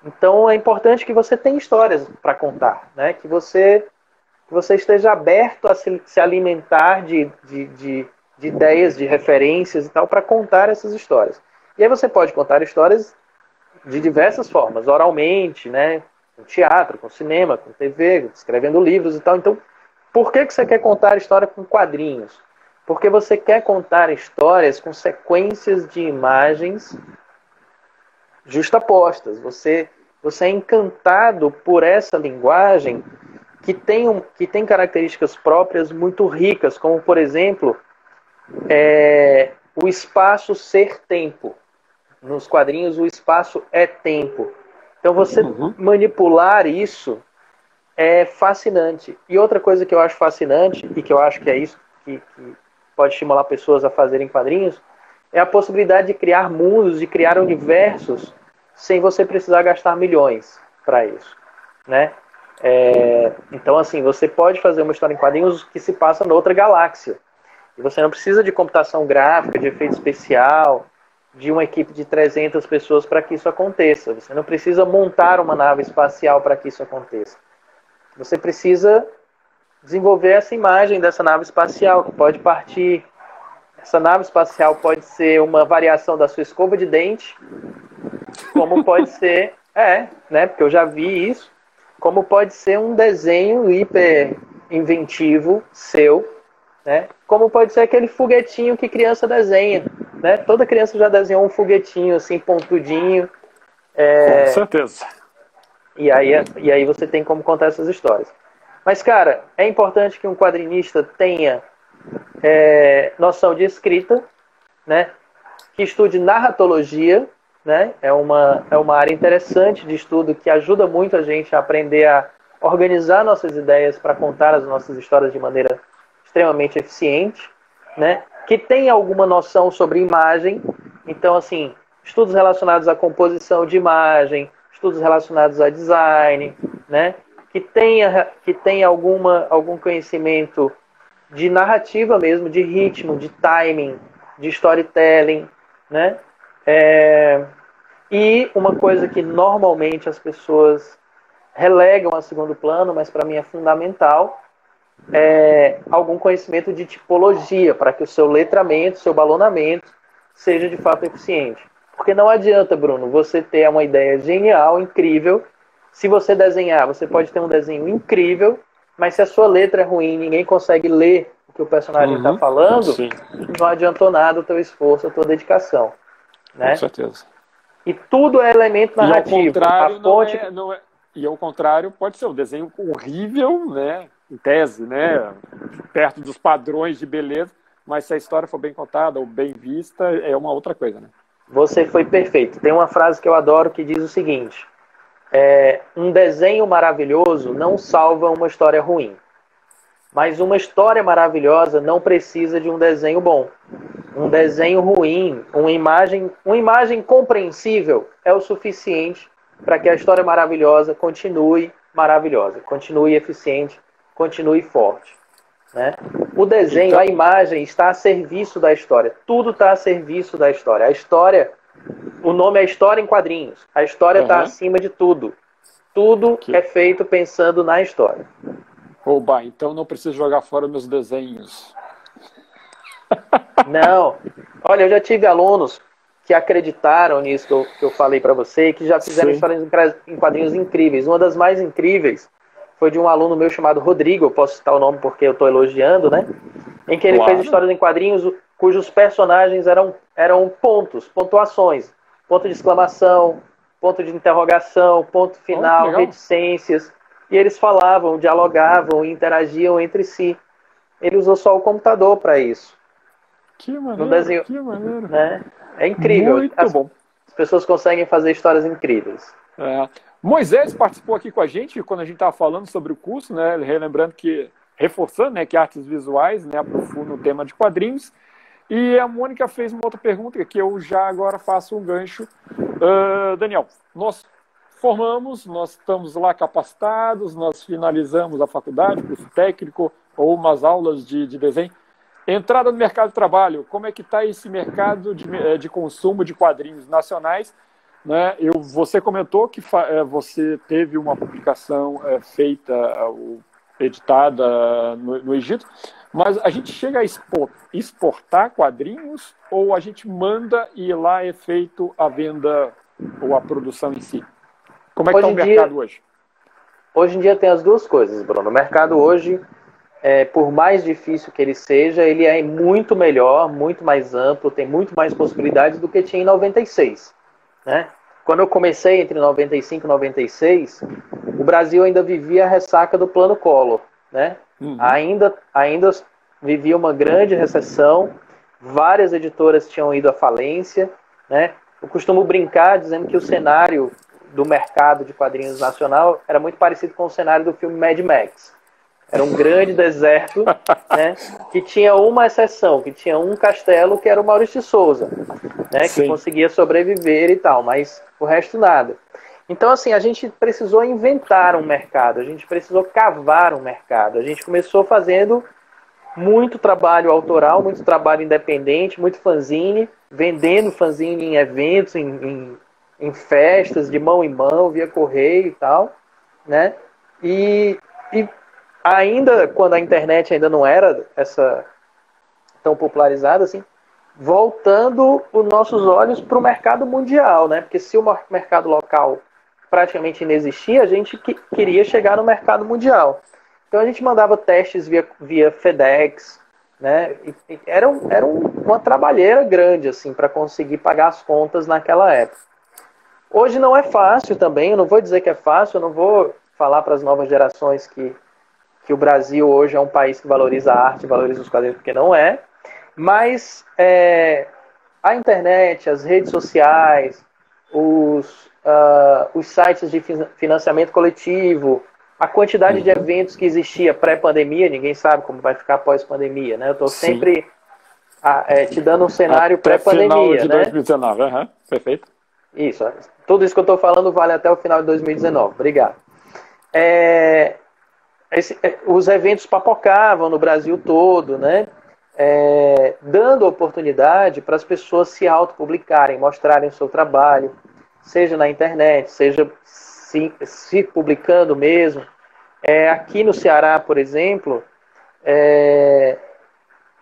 Então é importante que você tenha histórias para contar, né? que você que você esteja aberto a se, se alimentar de, de, de, de, ideias, de referências e tal, para contar essas histórias. E aí você pode contar histórias de diversas formas, oralmente, né? com teatro, com cinema, com TV, escrevendo livros e tal. Então, por que, que você quer contar história com quadrinhos? Porque você quer contar histórias com sequências de imagens justapostas. Você, você é encantado por essa linguagem que tem, que tem características próprias muito ricas, como, por exemplo, é, o espaço ser tempo. Nos quadrinhos, o espaço é tempo. Então, você uhum. manipular isso é fascinante. E outra coisa que eu acho fascinante, e que eu acho que é isso que, que pode estimular pessoas a fazerem quadrinhos, é a possibilidade de criar mundos, de criar universos, sem você precisar gastar milhões para isso. Né? É, então, assim, você pode fazer uma história em quadrinhos que se passa noutra galáxia. E você não precisa de computação gráfica, de efeito especial, de uma equipe de 300 pessoas para que isso aconteça. Você não precisa montar uma nave espacial para que isso aconteça. Você precisa desenvolver essa imagem dessa nave espacial, que pode partir Essa nave espacial pode ser uma variação da sua escova de dente, como pode ser, é, né? Porque eu já vi isso, como pode ser um desenho hiper inventivo seu, né? Como pode ser aquele foguetinho que criança desenha, né? Toda criança já desenhou um foguetinho assim pontudinho. É... Com certeza. E aí, e aí você tem como contar essas histórias. Mas, cara, é importante que um quadrinista tenha é, noção de escrita, né? Que estude narratologia, né? É uma, é uma área interessante de estudo que ajuda muito a gente a aprender a organizar nossas ideias para contar as nossas histórias de maneira extremamente eficiente, né? Que tenha alguma noção sobre imagem. Então, assim, estudos relacionados à composição de imagem, estudos relacionados a design, né? Que tenha, que tenha alguma, algum conhecimento de narrativa mesmo, de ritmo, de timing, de storytelling, né? É... E uma coisa que normalmente as pessoas relegam a segundo plano, mas para mim é fundamental, é algum conhecimento de tipologia para que o seu letramento, seu balonamento seja de fato eficiente. Porque não adianta, Bruno, você ter uma ideia genial, incrível. Se você desenhar, você pode ter um desenho incrível, mas se a sua letra é ruim, ninguém consegue ler o que o personagem está uhum, falando, sim. não adiantou nada o teu esforço, a tua dedicação. Né? Com certeza. E tudo é elemento narrativo. E ao contrário, a fonte... não é, não é, e ao contrário, pode ser um desenho horrível, né? Em tese, né? Perto dos padrões de beleza, mas se a história for bem contada ou bem vista, é uma outra coisa, né? Você foi perfeito. Tem uma frase que eu adoro que diz o seguinte: é, um desenho maravilhoso não salva uma história ruim. Mas uma história maravilhosa não precisa de um desenho bom. Um desenho ruim, uma imagem, uma imagem compreensível é o suficiente para que a história maravilhosa continue maravilhosa, continue eficiente, continue forte. Né? O desenho, então... a imagem está a serviço da história. Tudo está a serviço da história. A história, o nome é História em Quadrinhos. A história está uhum. acima de tudo. Tudo que... é feito pensando na história. Oba, então não preciso jogar fora meus desenhos. Não. Olha, eu já tive alunos que acreditaram nisso que eu, que eu falei para você e que já fizeram Sim. histórias em quadrinhos incríveis. Uma das mais incríveis foi de um aluno meu chamado Rodrigo, eu posso citar o nome porque eu estou elogiando, né? Em que ele claro. fez histórias em quadrinhos cujos personagens eram, eram pontos, pontuações. Ponto de exclamação, ponto de interrogação, ponto final, oh, reticências. E eles falavam, dialogavam, interagiam entre si. Ele usou só o computador para isso. Que maneiro, desenho, que maneiro. Né? É incrível. Muito as, bom. As pessoas conseguem fazer histórias incríveis. É. Moisés participou aqui com a gente quando a gente estava falando sobre o curso, né? Relembrando que, reforçando, né, que artes visuais, né, aprofundam o tema de quadrinhos. E a Mônica fez uma outra pergunta que eu já agora faço um gancho. Uh, Daniel, nós formamos, nós estamos lá capacitados, nós finalizamos a faculdade, curso técnico ou umas aulas de, de desenho. Entrada no mercado de trabalho, como é que está esse mercado de, eh, de, consumo de quadrinhos nacionais? Né? Eu, você comentou que é, você teve uma publicação é, feita, editada no, no, Egito, mas a gente chega a exportar quadrinhos ou a gente manda e lá é feito a venda ou a produção em si? Como é que está o mercado dia, hoje? Hoje em dia tem as duas coisas, Bruno. O mercado hoje é, por mais difícil que ele seja, ele é muito melhor, muito mais amplo, tem muito mais possibilidades do que tinha em 96. Né? Quando eu comecei entre 95 e 96, o Brasil ainda vivia a ressaca do plano Collor. Né? Uhum. Ainda, ainda vivia uma grande recessão, várias editoras tinham ido à falência. Né? Eu costumo brincar dizendo que o cenário do mercado de quadrinhos nacional era muito parecido com o cenário do filme Mad Max. Era um grande deserto, né, que tinha uma exceção, que tinha um castelo que era o Maurício de Souza, né, que Sim. conseguia sobreviver e tal, mas o resto nada. Então, assim, a gente precisou inventar um mercado, a gente precisou cavar um mercado. A gente começou fazendo muito trabalho autoral, muito trabalho independente, muito fanzine, vendendo fanzine em eventos, em, em, em festas, de mão em mão, via correio e tal, né? E, e ainda quando a internet ainda não era essa tão popularizada assim, voltando os nossos olhos para o mercado mundial, né? Porque se o mercado local praticamente inexistia, a gente que, queria chegar no mercado mundial. Então a gente mandava testes via, via FedEx, né? E, era um, era um, uma trabalheira grande assim para conseguir pagar as contas naquela época. Hoje não é fácil também, eu não vou dizer que é fácil, eu não vou falar para as novas gerações que, que o Brasil hoje é um país que valoriza a arte, valoriza os quadrinhos, porque não é. Mas é, a internet, as redes sociais, os, uh, os sites de financiamento coletivo, a quantidade de uhum. eventos que existia pré-pandemia, ninguém sabe como vai ficar pós-pandemia, né? Eu estou sempre a, é, te dando um cenário pré-pandemia, final de né? 2019, uhum. perfeito. Isso, tudo isso que eu estou falando vale até o final de 2019. Obrigado. É, esse, é, os eventos papocavam no Brasil todo, né? É, dando oportunidade para as pessoas se autopublicarem, mostrarem o seu trabalho, seja na internet, seja se, se publicando mesmo. É, aqui no Ceará, por exemplo, é,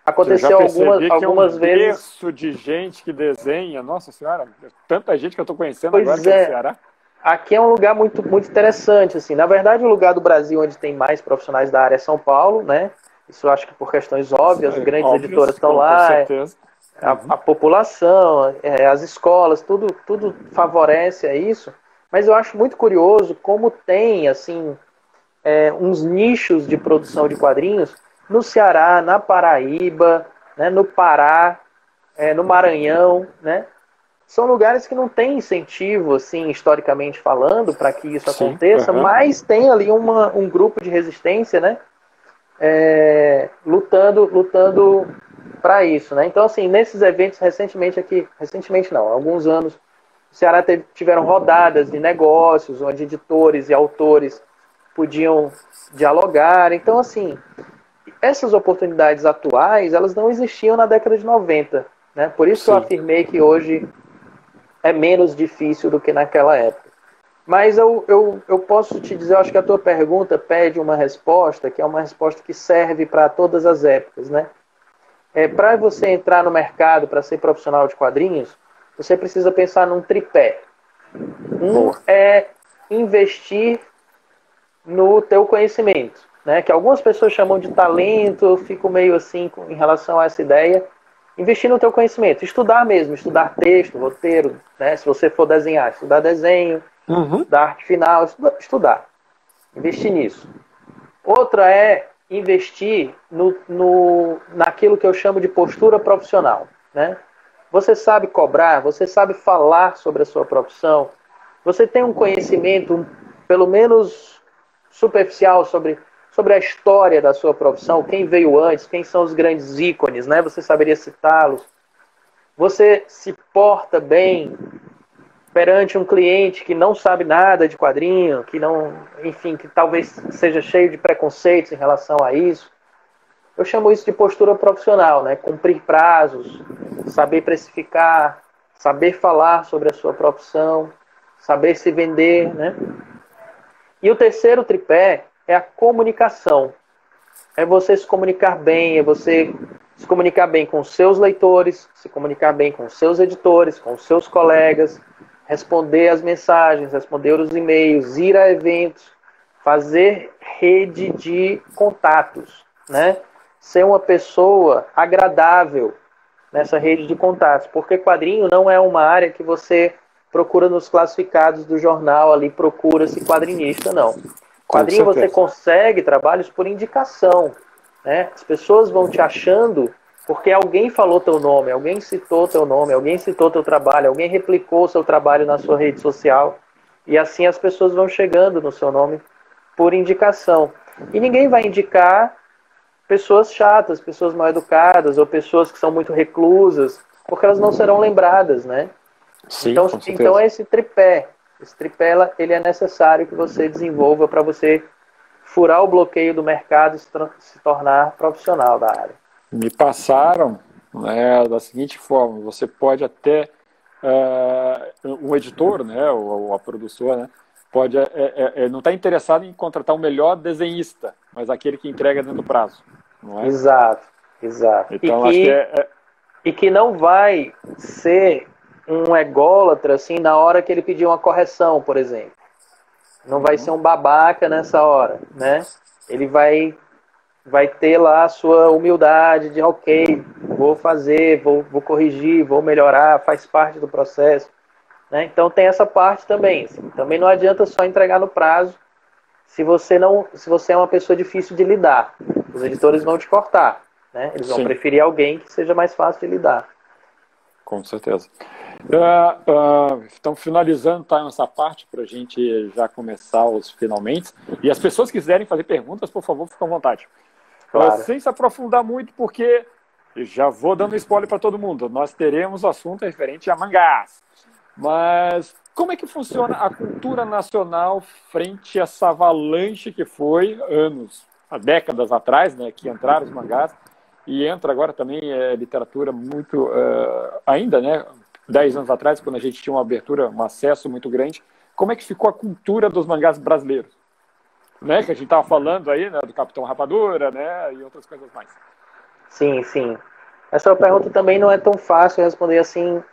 aconteceu algumas, algumas é um vezes. de gente que desenha, nossa senhora, tanta gente que eu estou conhecendo pois agora é. no Ceará. Aqui é um lugar muito, muito interessante, assim. Na verdade, o lugar do Brasil onde tem mais profissionais da área é São Paulo, né? Isso eu acho que por questões óbvias, Sim, grandes editoras estão lá. certeza. A, a, população, é, as escolas, tudo, tudo favorece a isso. Mas eu acho muito curioso como tem assim é, uns nichos de produção de quadrinhos no Ceará, na Paraíba, né, no Pará, é, no Maranhão, né? São lugares que não tem incentivo, assim, historicamente falando, para que isso Sim, aconteça, uhum. mas tem ali uma, um grupo de resistência, né? É, lutando, lutando para isso, né? Então, assim, nesses eventos recentemente aqui, recentemente não, há alguns anos, o Ceará teve, tiveram rodadas de negócios, onde editores e autores podiam dialogar. Então, assim, essas oportunidades atuais, elas não existiam na década de 90. Né? Por isso Sim. eu afirmei que hoje é menos difícil do que naquela época. Mas eu, eu, eu posso te dizer, eu acho que a tua pergunta pede uma resposta, que é uma resposta que serve para todas as épocas. Né? É, para você entrar no mercado, para ser profissional de quadrinhos, você precisa pensar num tripé. Um é investir no teu conhecimento, né? Que algumas pessoas chamam de talento, eu fico meio assim em relação a essa ideia. Investir no teu conhecimento, estudar mesmo, estudar texto, roteiro, né? Se você for desenhar, estudar desenho, uhum. estudar arte final, estudar, estudar. Investir nisso. Outra é investir no, no, naquilo que eu chamo de postura profissional, né? Você sabe cobrar, você sabe falar sobre a sua profissão, você tem um conhecimento, pelo menos superficial, sobre, sobre a história da sua profissão, quem veio antes, quem são os grandes ícones, né? Você saberia citá-los. Você se porta bem perante um cliente que não sabe nada de quadrinho, que não, enfim, que talvez seja cheio de preconceitos em relação a isso. Eu chamo isso de postura profissional, né? Cumprir prazos, saber precificar, saber falar sobre a sua profissão, saber se vender, né? E o terceiro tripé é a comunicação. É você se comunicar bem, é você se comunicar bem com seus leitores, se comunicar bem com seus editores, com seus colegas, responder as mensagens, responder os e-mails, ir a eventos, fazer rede de contatos, né? ser uma pessoa agradável nessa rede de contatos, porque quadrinho não é uma área que você procura nos classificados do jornal ali, procura-se quadrinista, não. Quadrinho você consegue trabalhos por indicação. Né? As pessoas vão te achando porque alguém falou teu nome, alguém citou teu nome, alguém citou teu trabalho, alguém replicou seu trabalho na sua rede social. E assim as pessoas vão chegando no seu nome por indicação. E ninguém vai indicar pessoas chatas, pessoas mal educadas ou pessoas que são muito reclusas, porque elas não serão lembradas, né? Sim, então, então é esse tripé. Esse tripé ele é necessário que você desenvolva para você furar o bloqueio do mercado e se tornar profissional da área. Me passaram né, da seguinte forma: você pode até uh, um editor, né, ou, ou a produtora, né, pode é, é, é, não está interessado em contratar o melhor desenhista, mas aquele que entrega dentro do prazo. É? Exato, exato. Então, e acho que, que é, é, e que não vai ser um ególatra assim na hora que ele pedir uma correção, por exemplo. Não vai ser um babaca nessa hora, né? Ele vai vai ter lá a sua humildade de ok, vou fazer, vou, vou corrigir, vou melhorar, faz parte do processo. Né? Então tem essa parte também. Assim. Também não adianta só entregar no prazo se você não, se você é uma pessoa difícil de lidar. Os editores vão te cortar. Né? Eles vão Sim. preferir alguém que seja mais fácil de lidar. Com certeza. Uh, uh, então, finalizando tá, essa parte para a gente já começar os finalmente. E as pessoas que quiserem fazer perguntas, por favor, fiquem à vontade. Claro. Uh, sem se aprofundar muito, porque já vou dando spoiler para todo mundo. Nós teremos assunto referente a mangás. Mas como é que funciona a cultura nacional frente a essa avalanche que foi anos, há décadas atrás, né, que entraram os mangás? e entra agora também é, literatura muito uh, ainda, né? Dez anos atrás, quando a gente tinha uma abertura, um acesso muito grande, como é que ficou a cultura dos mangás brasileiros? Né? Que a gente estava falando aí, né? Do Capitão Rapadura, né? E outras coisas mais. Sim, sim. Essa pergunta também não é tão fácil responder assim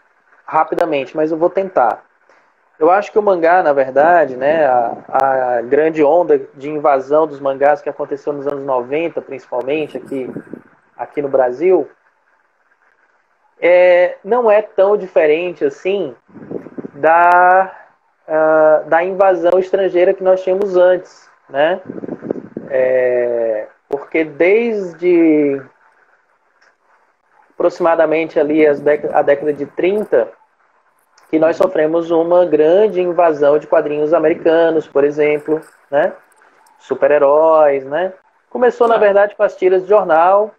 rapidamente, mas eu vou tentar. Eu acho que o mangá, na verdade, né, a, a, grande onda de invasão dos mangás que aconteceu nos anos 90, principalmente aqui aqui no Brasil, é, não é tão diferente assim da, uh, da invasão estrangeira que nós tínhamos antes, né? É, porque desde aproximadamente ali as a década de 30, que nós sofremos uma grande invasão de quadrinhos americanos, por exemplo, né? Super-heróis, né? Começou, na verdade, com as tiras de jornal,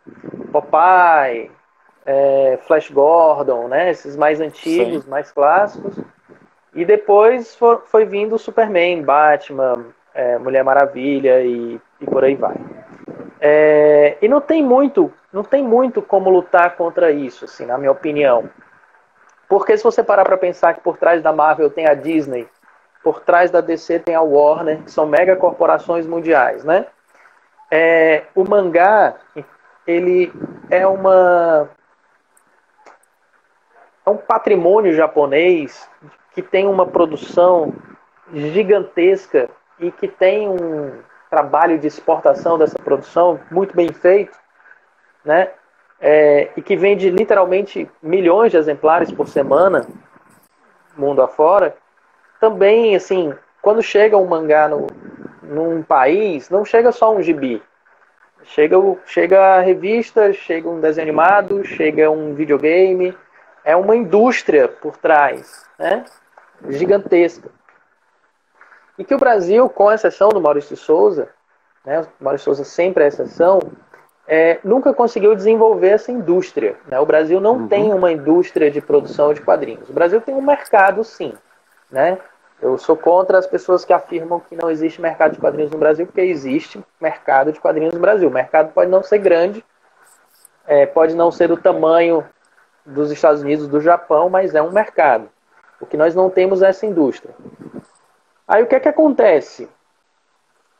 Popeye, é, Flash Gordon, né? Esses mais antigos, Sim. mais clássicos. E depois for, foi vindo o Superman, Batman, é, Mulher Maravilha e, e, por aí vai. É, e não tem muito, não tem muito como lutar contra isso, assim, na minha opinião. Porque se você parar para pensar que por trás da Marvel tem a Disney, por trás da DC tem a Warner, que são mega corporações mundiais, né? É, o mangá, ele é uma é um patrimônio japonês que tem uma produção gigantesca e que tem um trabalho de exportação dessa produção muito bem feito, né? É, e que vende literalmente milhões de exemplares por semana, mundo afora. Também, assim, quando chega um mangá no, num país, não chega só um gibi. Chega, chega a revista, chega um desenho animado, chega um videogame. É uma indústria por trás, né? Gigantesca. E que o Brasil, com exceção do Maurício de Souza, né, o Maurício Souza sempre é exceção, é, nunca conseguiu desenvolver essa indústria. Né? O Brasil não uhum. tem uma indústria de produção de quadrinhos. O Brasil tem um mercado, sim. Né? Eu sou contra as pessoas que afirmam que não existe mercado de quadrinhos no Brasil, porque existe mercado de quadrinhos no Brasil. O mercado pode não ser grande, é, pode não ser do tamanho dos Estados Unidos, do Japão, mas é um mercado. O que nós não temos é essa indústria. Aí o que é que acontece?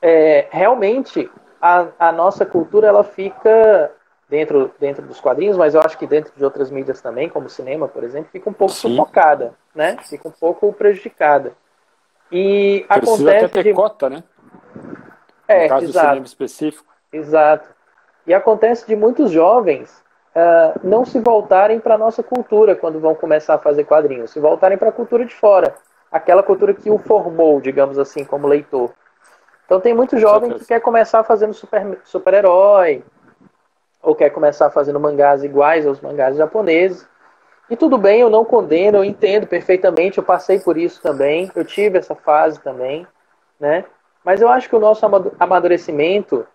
É, realmente, a, a nossa cultura ela fica dentro, dentro dos quadrinhos, mas eu acho que dentro de outras mídias também, como o cinema, por exemplo, fica um pouco Sim. sufocada, né? Fica um pouco prejudicada. E Precisa acontece até ter de... cota, né? É, no caso exato. do cinema específico. Exato. E acontece de muitos jovens uh, não se voltarem para a nossa cultura quando vão começar a fazer quadrinhos, se voltarem para a cultura de fora, aquela cultura que o formou, digamos assim, como leitor. Então tem muito jovem que quer começar fazendo super-herói, super ou quer começar fazendo mangás iguais aos mangás japoneses. E tudo bem, eu não condeno, eu entendo perfeitamente, eu passei por isso também, eu tive essa fase também, né? Mas eu acho que o nosso amadurecimento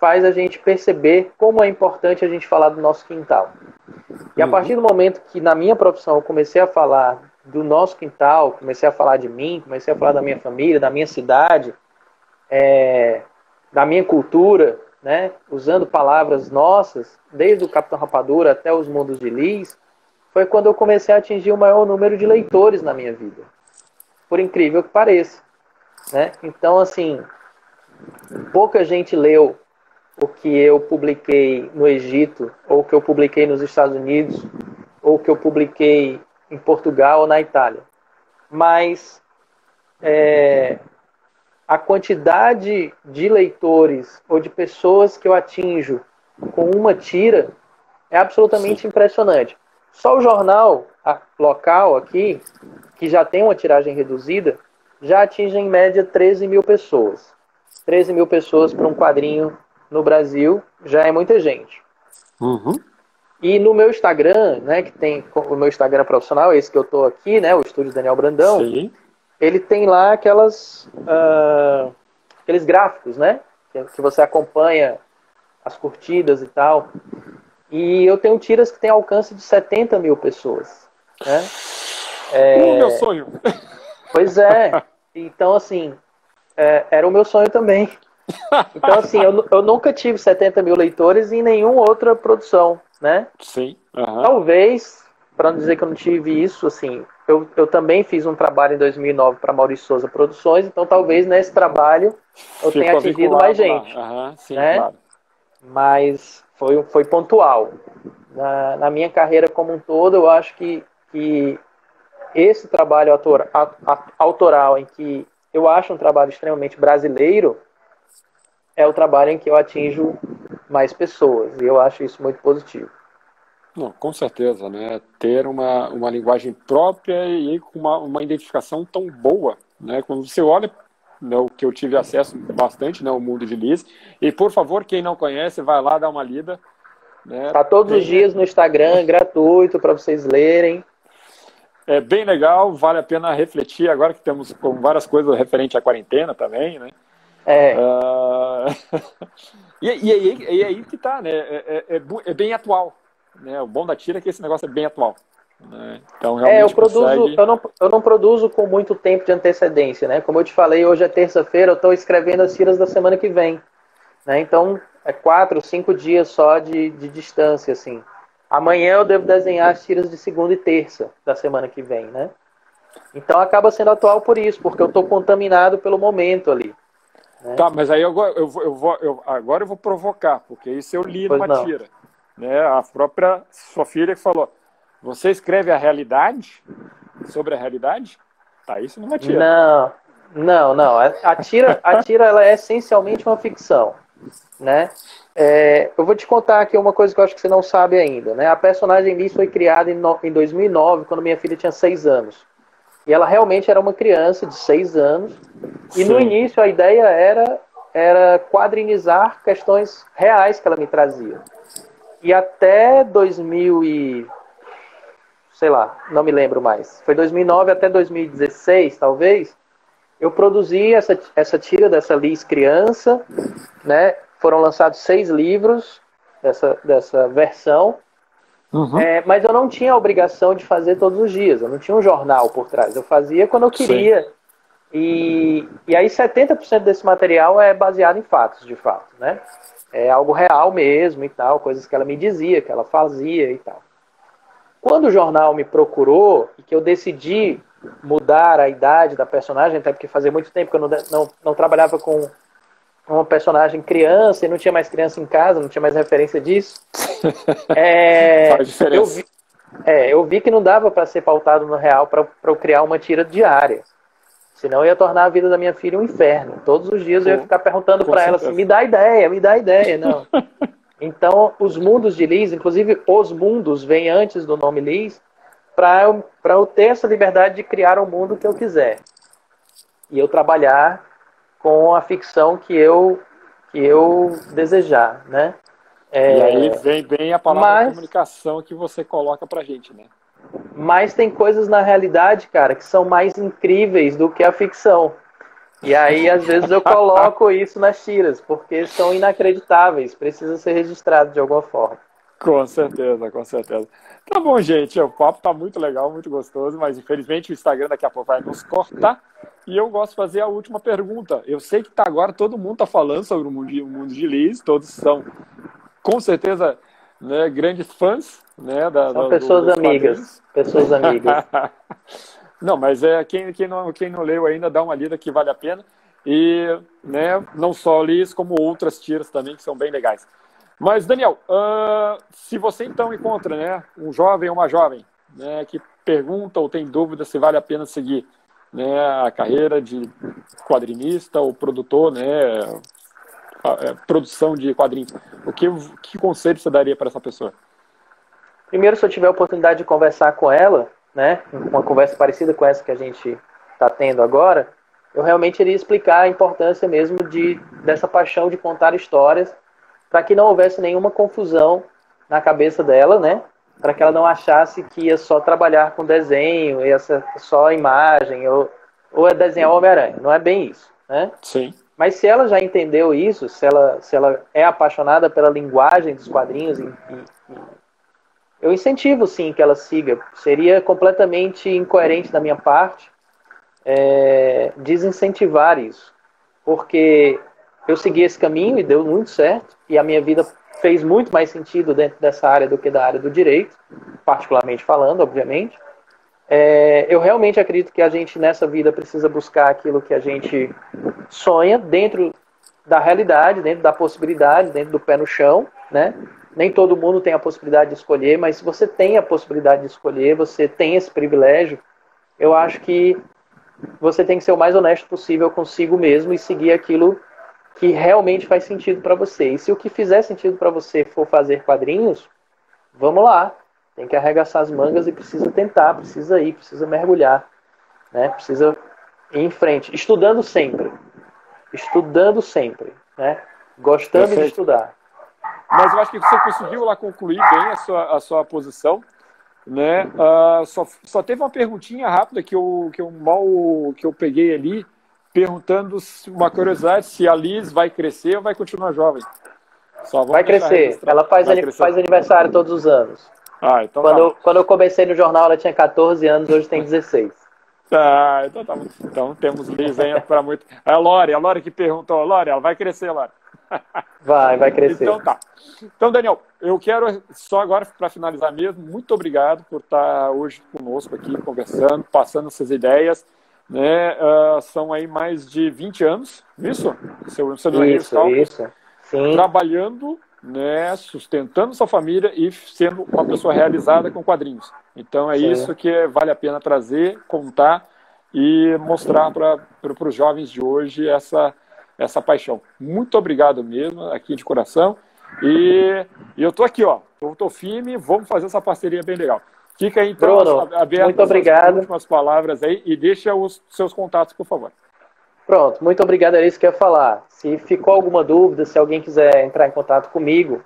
faz a gente perceber como é importante a gente falar do nosso quintal. E a uhum. partir do momento que na minha profissão eu comecei a falar do nosso quintal, comecei a falar de mim, comecei a falar da minha família, da minha cidade, é, da minha cultura, né? usando palavras nossas, desde o Capitão Rapadura até os Mundos de Lis, foi quando eu comecei a atingir o maior número de leitores na minha vida. Por incrível que pareça. Né? Então, assim, pouca gente leu o que eu publiquei no Egito, ou o que eu publiquei nos Estados Unidos, ou o que eu publiquei em Portugal ou na Itália. Mas é, a quantidade de leitores ou de pessoas que eu atinjo com uma tira é absolutamente Sim. impressionante. Só o jornal local aqui, que já tem uma tiragem reduzida, já atinge em média 13 mil pessoas. 13 mil pessoas para um quadrinho no Brasil já é muita gente. Uhum. E no meu Instagram, né, que tem o meu Instagram profissional, esse que eu tô aqui, né, o estúdio Daniel Brandão, Sim. ele tem lá aquelas, uh, aqueles gráficos, né, que você acompanha as curtidas e tal. E eu tenho tiras que tem alcance de 70 mil pessoas. Né? É... O meu sonho. Pois é. Então, assim, é, era o meu sonho também. Então, assim, eu, eu nunca tive 70 mil leitores em nenhuma outra produção, né? Sim. Uhum. Talvez, para não dizer que eu não tive isso, assim, eu, eu também fiz um trabalho em 2009 para Maurício Souza Produções, então talvez nesse trabalho eu Ficou tenha atingido mais gente. Uhum, sim, né? claro. Mas foi, foi pontual. Na, na minha carreira como um todo, eu acho que, que esse trabalho autor, a, a, autoral, em que eu acho um trabalho extremamente brasileiro, é o trabalho em que eu atinjo mais pessoas. E eu acho isso muito positivo. Não, com certeza, né? Ter uma, uma linguagem própria e com uma, uma identificação tão boa, né? Quando você olha né, o que eu tive acesso bastante, né, o mundo de Liz. E por favor, quem não conhece, vai lá dar uma lida. Né? Tá todos Tem... os dias no Instagram, gratuito para vocês lerem. É bem legal, vale a pena refletir agora que temos com várias coisas referente à quarentena também, né? É. Uh... e, e, e, e, aí que tá, né? É, é, é, é, bem atual. Né? O bom da tira é que esse negócio é bem atual. Né? Então, realmente é, eu, produzo, consegue... eu, não, eu não produzo com muito tempo de antecedência, né? Como eu te falei, hoje é terça-feira, eu estou escrevendo as tiras da semana que vem. Né? Então, é quatro, cinco dias só de, de distância, assim. Amanhã eu devo desenhar as tiras de segunda e terça da semana que vem, né? Então acaba sendo atual por isso, porque eu estou contaminado pelo momento ali. Né? Tá, mas aí eu, eu, eu, vou, eu, agora eu vou provocar, porque isso eu li pois numa não. tira. Né? A própria sua filha que falou, você escreve a realidade sobre a realidade? Tá, isso numa tira. Não, não, não. A tira, a tira ela é essencialmente uma ficção, né? É, eu vou te contar aqui uma coisa que eu acho que você não sabe ainda, né? A personagem Liz foi criada em, no, em 2009, quando minha filha tinha seis anos. E ela realmente era uma criança de seis anos. E Sim. no início a ideia era era quadrinizar questões reais que ela me trazia. E até 2000 e sei lá, não me lembro mais. Foi 2009 até 2016, talvez. Eu produzi essa, essa tira dessa Liz criança, né? Foram lançados seis livros dessa, dessa versão. Uhum. É, mas eu não tinha a obrigação de fazer todos os dias. Eu não tinha um jornal por trás. Eu fazia quando eu queria. E, e aí 70% desse material é baseado em fatos, de fato, né? É algo real mesmo e tal, coisas que ela me dizia, que ela fazia e tal. Quando o jornal me procurou e que eu decidi mudar a idade da personagem, até porque fazia muito tempo que eu não, não, não trabalhava com uma personagem criança e não tinha mais criança em casa, não tinha mais referência disso. É, Faz diferença. Eu vi, é, eu vi que não dava para ser pautado no real para eu criar uma tira diária. Senão ia tornar a vida da minha filha um inferno. Todos os dias eu ia ficar perguntando para ela assim: me dá ideia, me dá ideia. Não. Então, os mundos de Liz, inclusive os mundos, vêm antes do nome Liz, para eu, eu ter essa liberdade de criar o mundo que eu quiser. E eu trabalhar com a ficção que eu, que eu desejar, né? É, e aí vem bem a palavra mas, comunicação que você coloca pra gente, né? Mas tem coisas na realidade, cara, que são mais incríveis do que a ficção. E aí, às vezes, eu coloco isso nas tiras, porque são inacreditáveis, precisa ser registrado de alguma forma. Com certeza, com certeza. Tá bom, gente, o papo tá muito legal, muito gostoso, mas infelizmente o Instagram daqui a pouco vai nos cortar. E eu gosto de fazer a última pergunta. Eu sei que tá agora todo mundo tá falando sobre o mundo de, o mundo de Liz, todos são com certeza né, grandes fãs, né, da, são pessoas do, amigas, pessoas amigas. Não, mas é quem, quem, não, quem não leu ainda, dá uma lida que vale a pena. E né, não só Liz, como outras tiras também que são bem legais. Mas, Daniel, uh, se você então encontra né, um jovem ou uma jovem né, que pergunta ou tem dúvida se vale a pena seguir né, a carreira de quadrinista ou produtor, né, a, a, a produção de quadrinhos, o que, que conselho você daria para essa pessoa? Primeiro, se eu tiver a oportunidade de conversar com ela, né, uma conversa parecida com essa que a gente está tendo agora, eu realmente iria explicar a importância mesmo de dessa paixão de contar histórias para que não houvesse nenhuma confusão na cabeça dela, né? Para que ela não achasse que ia só trabalhar com desenho, ia ser só imagem, ou, ou é desenhar Homem-Aranha. Não é bem isso, né? Sim. Mas se ela já entendeu isso, se ela, se ela é apaixonada pela linguagem dos quadrinhos, e, e, eu incentivo sim que ela siga. Seria completamente incoerente da minha parte é, desincentivar isso. Porque eu segui esse caminho e deu muito certo, e a minha vida fez muito mais sentido dentro dessa área do que da área do direito, particularmente falando, obviamente. É, eu realmente acredito que a gente nessa vida precisa buscar aquilo que a gente sonha dentro da realidade, dentro da possibilidade, dentro do pé no chão, né? Nem todo mundo tem a possibilidade de escolher, mas se você tem a possibilidade de escolher, você tem esse privilégio, eu acho que você tem que ser o mais honesto possível consigo mesmo e seguir aquilo que realmente faz sentido para você. E se o que fizer sentido para você for fazer quadrinhos, vamos lá. Tem que arregaçar as mangas e precisa tentar, precisa ir, precisa mergulhar, né? Precisa ir em frente, estudando sempre. Estudando sempre, né? Gostando Perfeito. de estudar. Mas eu acho que você conseguiu lá concluir bem a sua, a sua posição. Né? Uh, só, só teve uma perguntinha rápida que eu, que eu mal que eu peguei ali, perguntando uma curiosidade se a Liz vai crescer ou vai continuar jovem. vai crescer. Ela faz, vai crescer. faz aniversário todos os anos. Ah, então quando, tá. eu, quando eu comecei no jornal, ela tinha 14 anos, hoje tem 16. Ah, então tá Então temos Liz ainda para muito. É a Lore, a Lore que perguntou, Lore, ela vai crescer, Lore. Vai, vai crescer. Então tá. Então, Daniel, eu quero só agora para finalizar mesmo, muito obrigado por estar hoje conosco aqui conversando, passando essas ideias. Né? Uh, são aí mais de 20 anos, isso? Seu, seu isso, isso. Sim. Trabalhando, né, sustentando sua família e sendo uma pessoa realizada com quadrinhos. Então é Sim. isso que vale a pena trazer, contar e mostrar para os jovens de hoje essa essa paixão. Muito obrigado mesmo, aqui de coração. E, e eu tô aqui, ó. Eu tô firme, vamos fazer essa parceria bem legal. Fica aí, então, Bruno, aberto muito obrigado. as últimas palavras aí e deixa os seus contatos, por favor. Pronto, muito obrigado, era isso que eu ia falar. Se ficou alguma dúvida, se alguém quiser entrar em contato comigo,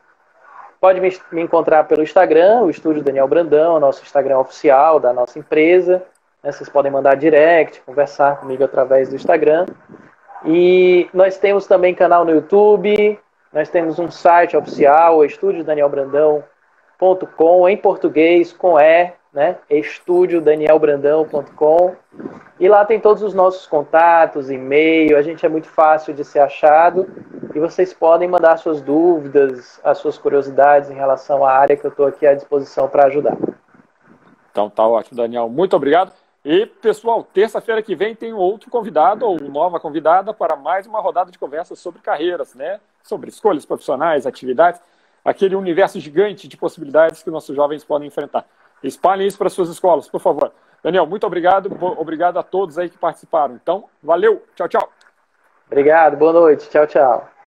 pode me, me encontrar pelo Instagram, o Estúdio Daniel Brandão, nosso Instagram oficial da nossa empresa. Né, vocês podem mandar direct, conversar comigo através do Instagram. E nós temos também canal no YouTube, nós temos um site oficial, estudiodanielbrandão.com, em português, com E, né? estudiodanielbrandão.com. E lá tem todos os nossos contatos, e-mail, a gente é muito fácil de ser achado. E vocês podem mandar suas dúvidas, as suas curiosidades em relação à área que eu estou aqui à disposição para ajudar. Então tá ótimo, Daniel. Muito obrigado. E, pessoal, terça-feira que vem tem outro convidado ou nova convidada para mais uma rodada de conversas sobre carreiras, né? Sobre escolhas profissionais, atividades, aquele universo gigante de possibilidades que nossos jovens podem enfrentar. Espalhem isso para suas escolas, por favor. Daniel, muito obrigado. Obrigado a todos aí que participaram. Então, valeu. Tchau, tchau. Obrigado. Boa noite. Tchau, tchau.